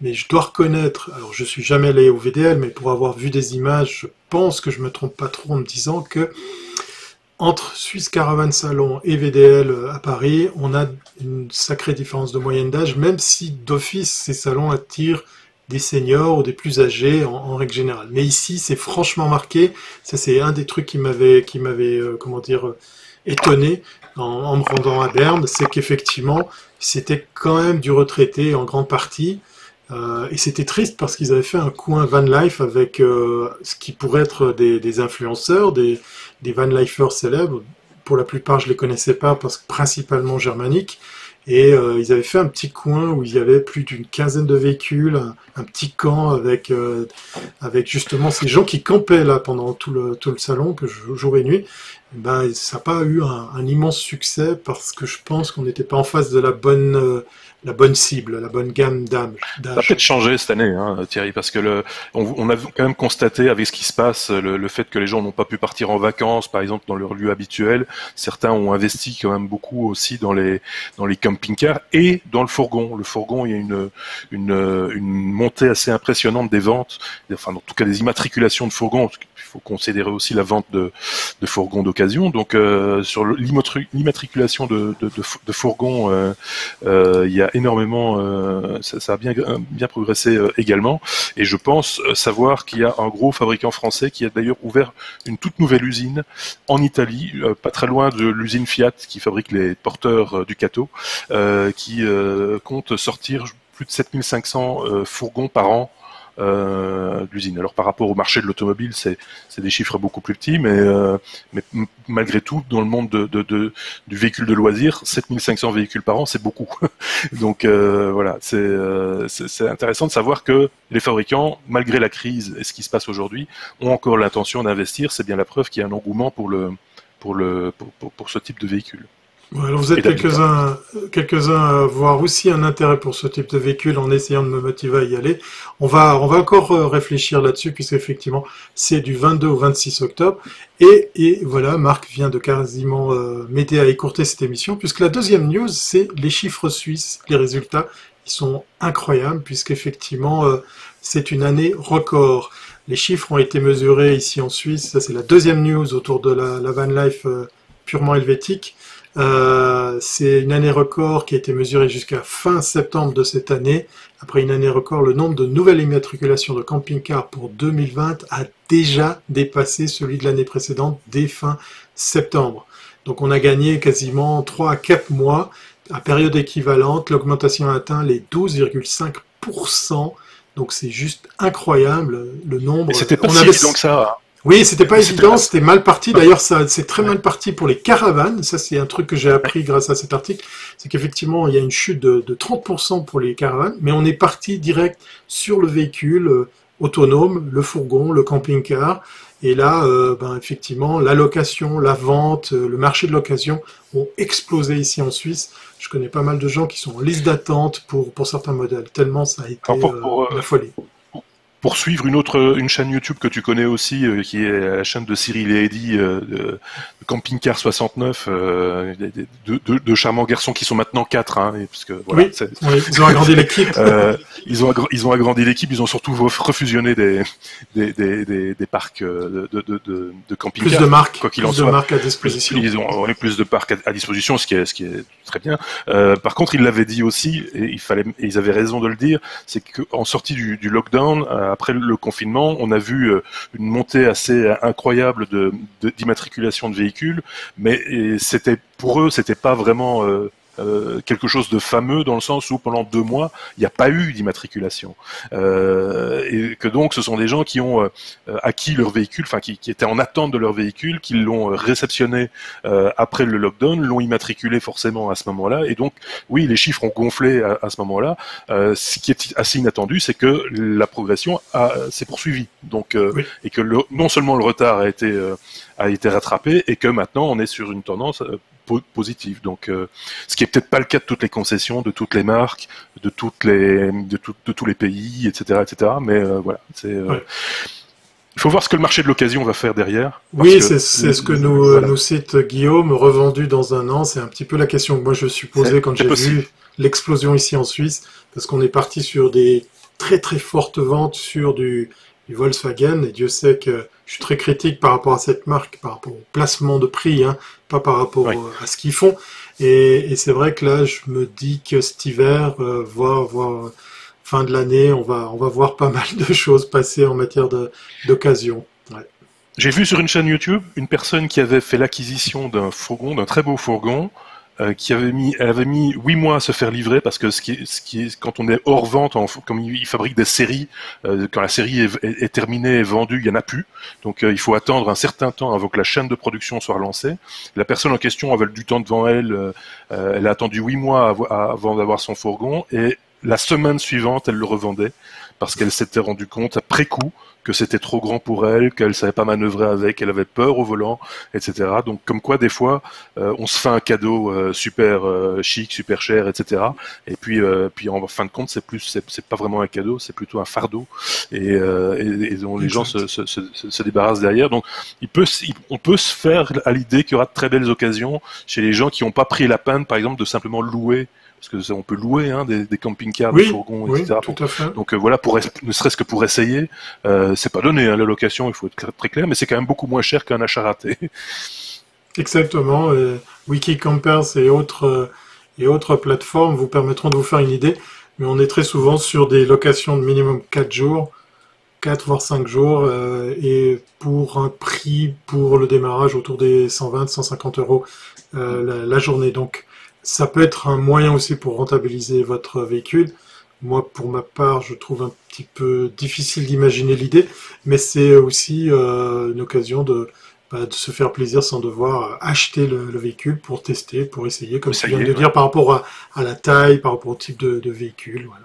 mais je dois reconnaître, alors je suis jamais allé au VDL, mais pour avoir vu des images, je pense que je me trompe pas trop en me disant que entre Swiss Caravan Salon et VDL à Paris, on a une sacrée différence de moyenne d'âge, même si d'office ces salons attirent des seniors ou des plus âgés en, règle générale. Mais ici, c'est franchement marqué. Ça, c'est un des trucs qui m'avait, qui m'avait, euh, comment dire, euh, étonné en, me rendant à Berne, c'est qu'effectivement, c'était quand même du retraité en grande partie. Euh, et c'était triste parce qu'ils avaient fait un coin van life avec ce qui pourrait être des, des influenceurs, des, des van lifers célèbres. Pour la plupart, je les connaissais pas parce que principalement germaniques. Et euh, ils avaient fait un petit coin où il y avait plus d'une quinzaine de véhicules, un, petit camp avec euh, avec justement ces gens qui campaient là pendant tout le tout le salon jour et nuit. Ben ça n'a pas eu un, un, immense succès parce que je pense qu'on n'était pas en face de la bonne euh, la bonne cible, la bonne gamme d'âge. Ça a peut-être changé cette année, hein, Thierry, parce que le, on, a quand même constaté avec ce qui se passe, le, fait que les gens n'ont pas pu partir en vacances, par exemple dans leur lieu habituel. Certains ont investi quand même beaucoup aussi dans les dans les camping-cars et dans le fourgon. Le fourgon, il y a une une, une montée assez impressionnante des ventes, enfin en tout cas des immatriculations de fourgons faut considérer aussi la vente de, de fourgons d'occasion. Donc euh, sur l'immatriculation de, de, de, fourgons, euh, euh, il y a énormément, ça, ça, a bien, bien progressé également. Et je pense savoir qu'il y a un gros fabricant français qui a d'ailleurs ouvert une toute nouvelle usine en Italie, pas très loin de l'usine Fiat qui fabrique les porteurs Ducato, qui compte sortir plus de 7500 fourgons par an euh, l'usine. Alors par rapport au marché de l'automobile, c'est des chiffres beaucoup plus petits, mais, euh, malgré tout, dans le monde de, de, de, du véhicule de loisir, 7500 véhicules par an, c'est beaucoup. Donc euh, voilà, euh, c'est intéressant de savoir que les fabricants, malgré la crise et ce qui se passe aujourd'hui, ont encore l'intention d'investir. C'est bien la preuve qu'il y a un engouement pour ce type de véhicule vous êtes quelques-uns quelques à avoir aussi un intérêt pour ce type de véhicule en essayant de me motiver à y aller. On va, on va encore euh, réfléchir là-dessus puisqu'effectivement c'est du 22 au 26 octobre. Et, et voilà, Marc vient de quasiment euh, m'aider à écourter cette émission puisque la deuxième news c'est les chiffres suisses, les résultats. Ils sont incroyables puisqu'effectivement euh, c'est une année record. Les chiffres ont été mesurés ici en Suisse. Ça c'est la deuxième news autour de la, la van life purement helvétique. Euh, c'est une année record qui a été mesurée jusqu'à fin septembre de cette année. Après une année record, le nombre de nouvelles immatriculations de camping-cars pour 2020 a déjà dépassé celui de l'année précédente dès fin septembre. Donc on a gagné quasiment 3 à 4 mois. À période équivalente, l'augmentation a atteint les 12,5%. Donc c'est juste incroyable le nombre. C'était pas si évident que ça. Oui, c'était pas évident, c'était mal parti. D'ailleurs, ça, c'est très mal parti pour les caravanes. Ça, c'est un truc que j'ai appris grâce à cet article. C'est qu'effectivement, il y a une chute de, de 30% pour les caravanes, mais on est parti direct sur le véhicule euh, autonome, le fourgon, le camping-car. Et là, euh, ben, effectivement, la location, la vente, euh, le marché de l'occasion ont explosé ici en Suisse. Je connais pas mal de gens qui sont en liste d'attente pour, pour certains modèles, tellement ça a été la folie pour suivre une autre une chaîne YouTube que tu connais aussi, euh, qui est la chaîne de Cyril et Eddy, euh, de, Camping Car 69, euh, de, de, de, charmants garçons qui sont maintenant quatre, hein, parce que voilà, oui, ils ont agrandi l'équipe. Euh, ils ont ils ont agrandi l'équipe, ils ont surtout refusionné des des, des, des, des parcs de, de, de, de camping plus de marques, quoi qu'il en soit. de marques à disposition. Ils ont plus de parcs à, disposition, ce qui est ce qui est très bien. Euh, par contre, ils l'avaient dit aussi, et il fallait, et ils avaient raison de le dire, c'est qu'en sortie du, du lockdown après le confinement, on a vu euh, une montée assez incroyable d'immatriculation de, véhicules, mais c'était pour eux, c'était pas vraiment euh, quelque chose de fameux dans le sens où pendant deux mois, il n'y a pas eu d'immatriculation. Euh, et que donc ce sont des gens qui ont euh, acquis leur véhicule, enfin qui, qui, étaient en attente de leur véhicule, qui l'ont réceptionné euh, après le lockdown, l'ont immatriculé forcément à ce moment-là. Et donc, oui, les chiffres ont gonflé à, à ce moment-là. Euh, ce qui est assez inattendu, c'est que la progression s'est poursuivie. Donc, et que le, non seulement le retard a été a été rattrapé et que maintenant on est sur une tendance positive. Donc, euh, ce qui est peut-être pas le cas de toutes les concessions, de toutes les marques, de toutes les, de, de tous les pays, etc., etc. Mais euh, voilà, c'est. Euh, il faut voir ce que le marché de l'occasion va faire derrière. Oui, c'est ce que nous, nous cite Guillaume, revendu dans un an. C'est un petit peu la question que moi je suis posée quand j'ai vu l'explosion ici en Suisse, parce qu'on est parti sur des très très fortes ventes sur du, du Volkswagen, et Dieu sait que je suis très critique par rapport à cette marque, par rapport au placement de prix, hein, pas par rapport à ce qu'ils font. Et, c'est vrai que là, je me dis que cet hiver, euh, voire, voire fin de l'année, on va, on va voir pas mal de choses passer en matière d'occasion. Ouais. J'ai vu sur une chaîne YouTube une personne qui avait fait l'acquisition d'un fourgon, d'un très beau fourgon, euh, qui avait mis, elle avait mis huit mois à se faire livrer parce que ce qui, ce qui est, quand on est hors vente, en, comme il fabrique des séries, euh, quand la série est, est, terminée et vendue, il y en a plus. Donc euh, il faut attendre un certain temps avant que la chaîne de production soit relancée. La personne en question avait du temps devant elle. elle a attendu huit mois avant d'avoir son fourgon et la semaine suivante, elle le revendait parce qu'elle s'était rendue compte après coup que c'était trop grand pour elle, qu'elle savait pas manœuvrer avec, qu'elle avait peur au volant, etc. Donc comme quoi des fois euh, on se fait un cadeau euh, super euh, chic, super cher, etc. Et puis puis en fin de compte c'est plus c'est pas vraiment un cadeau, c'est plutôt un fardeau et, et, dont les gens se, se, se, se, débarrassent derrière. Donc il peut on peut se faire à l'idée qu'il y aura de très belles occasions chez les gens qui n'ont pas pris la peine par exemple de simplement louer parce que on peut louer hein, des, des camping-cars, des fourgons, etc. donc euh, voilà, pour ne serait-ce que pour essayer, euh, c'est pas donné hein, la location, il faut être très clair, mais c'est quand même beaucoup moins cher qu'un achat raté. Exactement. Euh, Wikicampers et autres euh, et autres plateformes vous permettront de vous faire une idée, mais on est très souvent sur des locations de minimum 4 jours. 4 voire 5 jours et pour un prix pour le démarrage autour des 120-150 euros la, la, journée. Donc ça peut être un moyen aussi pour rentabiliser votre véhicule. Moi, pour ma part, je trouve un petit peu difficile d'imaginer l'idée, mais c'est aussi euh, une occasion de, bah, de, se faire plaisir sans devoir acheter le, véhicule pour tester, pour essayer, comme ça vient de dire, par rapport à, à, la taille, par rapport au type de, de véhicule. Voilà.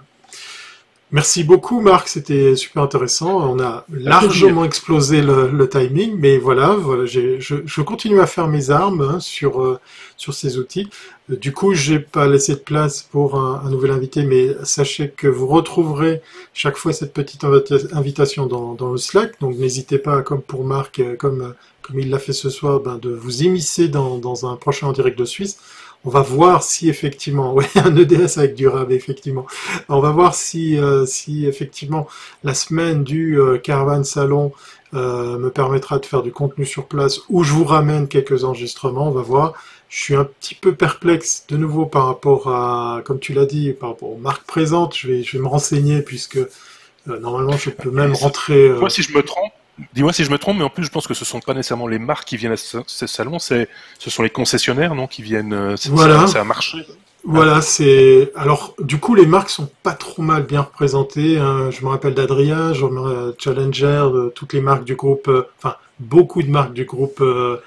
Merci beaucoup Marc, c'était super intéressant. On a largement explosé le, timing, mais voilà, voilà je, je, continue à faire mes armes hein, sur, euh, sur ces outils. Du coup, j'ai pas laissé de place pour un, un, nouvel invité, mais sachez que vous retrouverez chaque fois cette petite invitation dans, dans le Slack. Donc n'hésitez pas, comme pour Marc, euh, comme, comme il l'a fait ce soir, ben, de vous immiscer dans, dans un prochain en direct de Suisse. On va voir si effectivement, oui, un EDS avec du rab, effectivement. On va voir si, euh, si effectivement la semaine du euh, Caravan Salon euh, me permettra de faire du contenu sur place ou je vous ramène quelques enregistrements. On va voir. Je suis un petit peu perplexe de nouveau par rapport à, comme tu l'as dit, par rapport aux marques présentes. Je vais, je vais me renseigner puisque normalement je peux même rentrer. Moi, si je me trompe, Dis-moi si je me trompe, mais en plus, je pense que ce sont pas nécessairement les marques qui viennent à ce, salon, ce sont les concessionnaires, non, qui viennent. Euh, voilà. C'est un marché. Voilà, c'est. Alors, du coup, les marques sont pas trop mal bien représentées. Hein. Je me rappelle d'Adria, me Challenger, toutes les marques du groupe, euh, enfin, beaucoup de marques du groupe euh,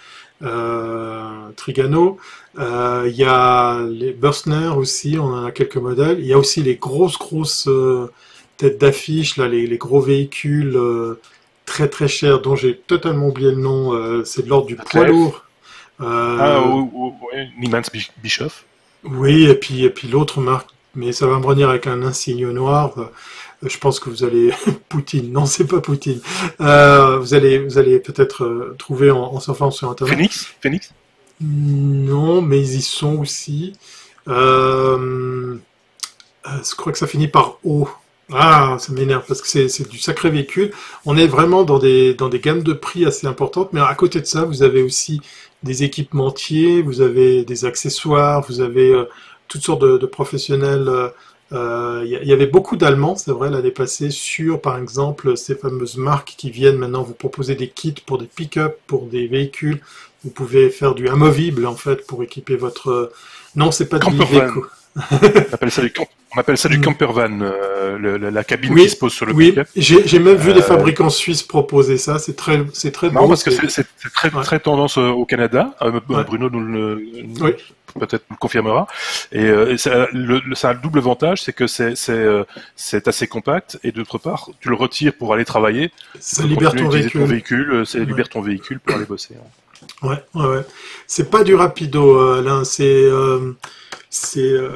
Trigano. Il y a les Burstner aussi, on en a quelques modèles. Il y a aussi les grosses, grosses têtes d'affiche, là, les, les, gros véhicules très très cher, dont j'ai totalement oublié le nom, euh, c'est de l'ordre du poids lourd. Euh, ah, oui, Niemans Bischoff. Oui, et puis, et puis l'autre marque, mais ça va me revenir avec un insigne noir. Euh, je pense que vous allez Poutine, non c'est pas Poutine. vous allez vous allez peut-être trouver en, en, surfant sur internet. Phoenix, Phoenix? Non, mais ils y sont aussi. je crois que ça finit par O. Ah, ça m'énerve parce que c'est du sacré véhicule. On est vraiment dans des, dans des gammes de prix assez importantes, mais à côté de ça, vous avez aussi des équipementiers, vous avez des accessoires, vous avez euh, toutes sortes de, professionnels. Il euh, euh, y, avait beaucoup d'Allemands, c'est vrai, l'année passée, sur par exemple ces fameuses marques qui viennent maintenant vous proposer des kits pour des pick-up, pour des véhicules. Vous pouvez faire du amovible en fait pour équiper votre. Non, c'est pas du véhicule. On appelle ça du, on appelle ça du mm. camper van, euh, la cabine qui se pose sur le Oui, j'ai même vu des euh, fabricants suisses proposer ça. C'est très, c'est très bon. parce que c'est très, très tendance euh, au Canada. Bruno nous le, peut-être nous le confirmera. Et, ça, le, ça, a le double avantage, c'est que c'est assez compact et d'autre part, tu le retires pour aller travailler. Ça libère ton véhicule. Ton véhicule, ça libère ton véhicule pour aller bosser. Hein. Ouais, ouais, ouais. C'est pas du rapido, là. C'est c'est euh...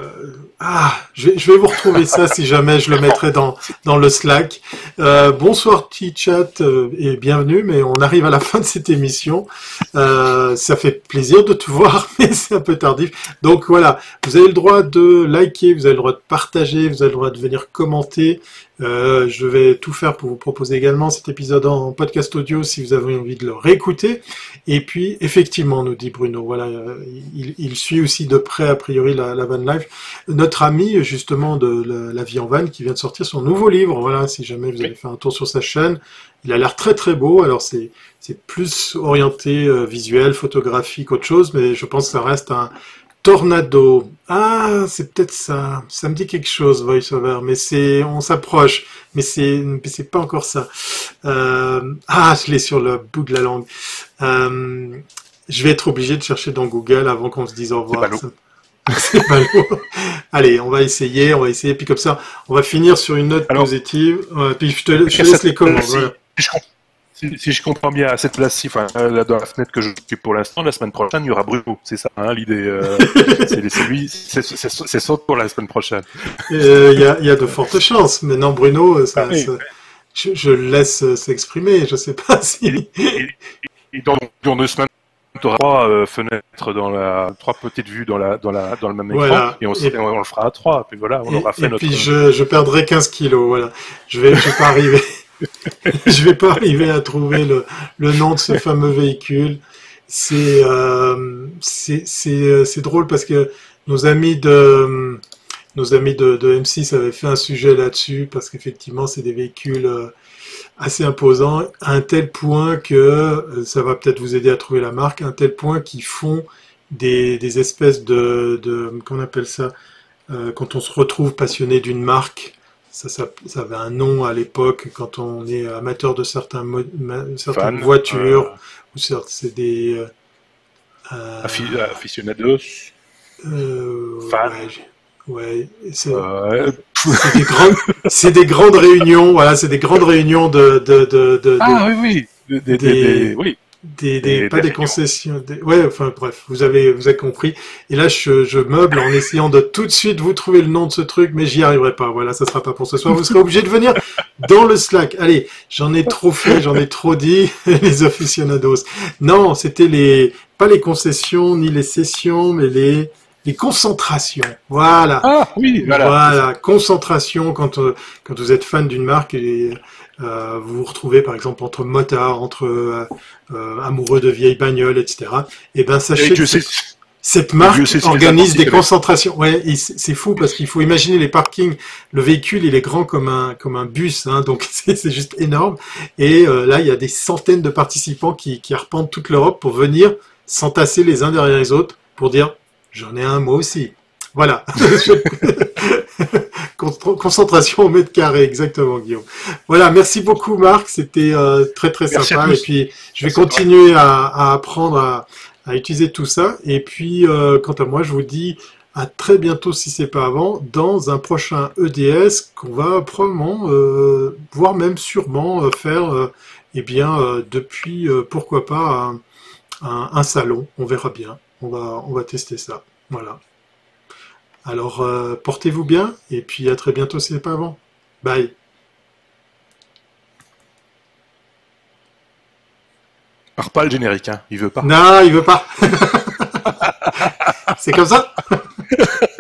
ah, je vais, vous retrouver ça si jamais je le mettrai dans dans le Slack. Euh, bonsoir T-Chat euh, et bienvenue, mais on arrive à la fin de cette émission. Euh, ça fait plaisir de te voir, mais c'est un peu tardif. Donc voilà, vous avez le droit de liker, vous avez le droit de partager, vous avez le droit de venir commenter. Euh, je vais tout faire pour vous proposer également cet épisode en podcast audio si vous avez envie de le réécouter. Et puis, effectivement, nous dit Bruno, voilà, euh, il, suit aussi de près, a priori, la, la Van Life. Notre ami, justement, de la, vie en van, qui vient de sortir son nouveau livre. Voilà, si jamais vous avez fait un tour sur sa chaîne. Il a l'air très très beau. Alors, c'est, c'est plus orienté euh, visuel, photographique, autre chose, mais je pense que ça reste un, Tornado. Ah, c'est peut-être ça. Ça me dit quelque chose, VoiceOver, mais c'est, on s'approche, mais c'est, c'est pas encore ça. Euh, ah, je l'ai sur le bout de la langue. Euh, je vais être obligé de chercher dans Google avant qu'on se dise au revoir. C'est Allez, on va essayer, on va essayer, puis comme ça, on va finir sur une note positive. puis je te, laisse les commentaires. Voilà. Si, je comprends bien, à cette place-ci, enfin, euh, dans la fenêtre que j'occupe pour l'instant, la semaine prochaine, il y aura Bruno. C'est ça, hein, l'idée. Euh, c'est saute pour la semaine prochaine. Euh, il y, a, y, a, de fortes chances. Maintenant, Bruno, ça, ah je, je, le laisse s'exprimer. Je sais pas si. Et, dans, dans, deux semaines, tu auras trois fenêtres dans la, trois petites vues dans la, dans la, dans le même écran, et on, on, le fera à trois. Puis voilà, on aura fait et notre. Puis je, je perdrai 15 kilos. Voilà, je vais, je vais pas arriver. je vais pas arriver à trouver le, nom de ce fameux véhicule. C'est euh, c'est drôle parce que nos amis de nos amis de, de M6 avaient fait un sujet là-dessus parce qu'effectivement c'est des véhicules euh, assez imposants à un tel point que euh, ça va peut-être vous aider à trouver la marque à un tel point qu'ils font des, des espèces de, de qu'on appelle ça euh, quand on se retrouve passionné d'une marque ça, ça, avait un nom à l'époque quand on est amateur de certains certaines voitures ou c'est des euh, euh aficionados euh, ouais, c'est des grandes c'est des grandes réunions voilà c'est des grandes réunions de de de, de ah oui oui. Des, des, oui des, des pas des concessions. Des... Ouais, enfin bref, vous avez vous avez compris. Et là, je, je meuble en essayant de tout de suite vous trouver le nom de ce truc, mais j'y arriverai pas. Voilà, ça sera pas pour ce soir. Vous serez obligé de venir dans le Slack. Allez, j'en ai trop fait, j'en ai trop dit. les aficionados. Non, c'était les pas les concessions ni les sessions, mais les les concentrations. Voilà. Ah oui, voilà. Voilà, concentration quand euh, quand vous êtes fan d'une marque et euh, vous vous retrouvez par exemple entre motards, entre euh, euh, amoureux de vieilles bagnoles, etc. Et ben Et sachez que cette marque organise des concentrations. Ouais, c'est fou parce qu'il faut imaginer les parkings. Le véhicule, il est grand comme un comme un bus, hein, donc c'est c'est juste énorme. Et euh, là, il y a des centaines de participants qui qui arpentent toute l'Europe pour venir s'entasser les uns derrière les autres pour dire j'en ai un moi aussi. Voilà. Con- Concentration au mètre carré, exactement, Guillaume. Voilà, merci beaucoup, Marc. C'était euh, très très Merci sympa. Et puis, je vais Merci continuer à, à apprendre à, à utiliser tout ça. Et puis, euh, quant à moi, je vous dis à très bientôt, si c'est pas avant, dans un prochain EDS qu'on va probablement, euh, voire même sûrement euh, faire, euh, eh bien, euh, depuis, euh, pourquoi pas, un, un- un salon. On verra bien. On va, on va tester ça. Voilà. Alors, euh, portez-vous bien et puis à très bientôt si c'est pas avant. Bye. Pars pas le générique, hein. Il veut pas. Non, il veut pas. c'est comme ça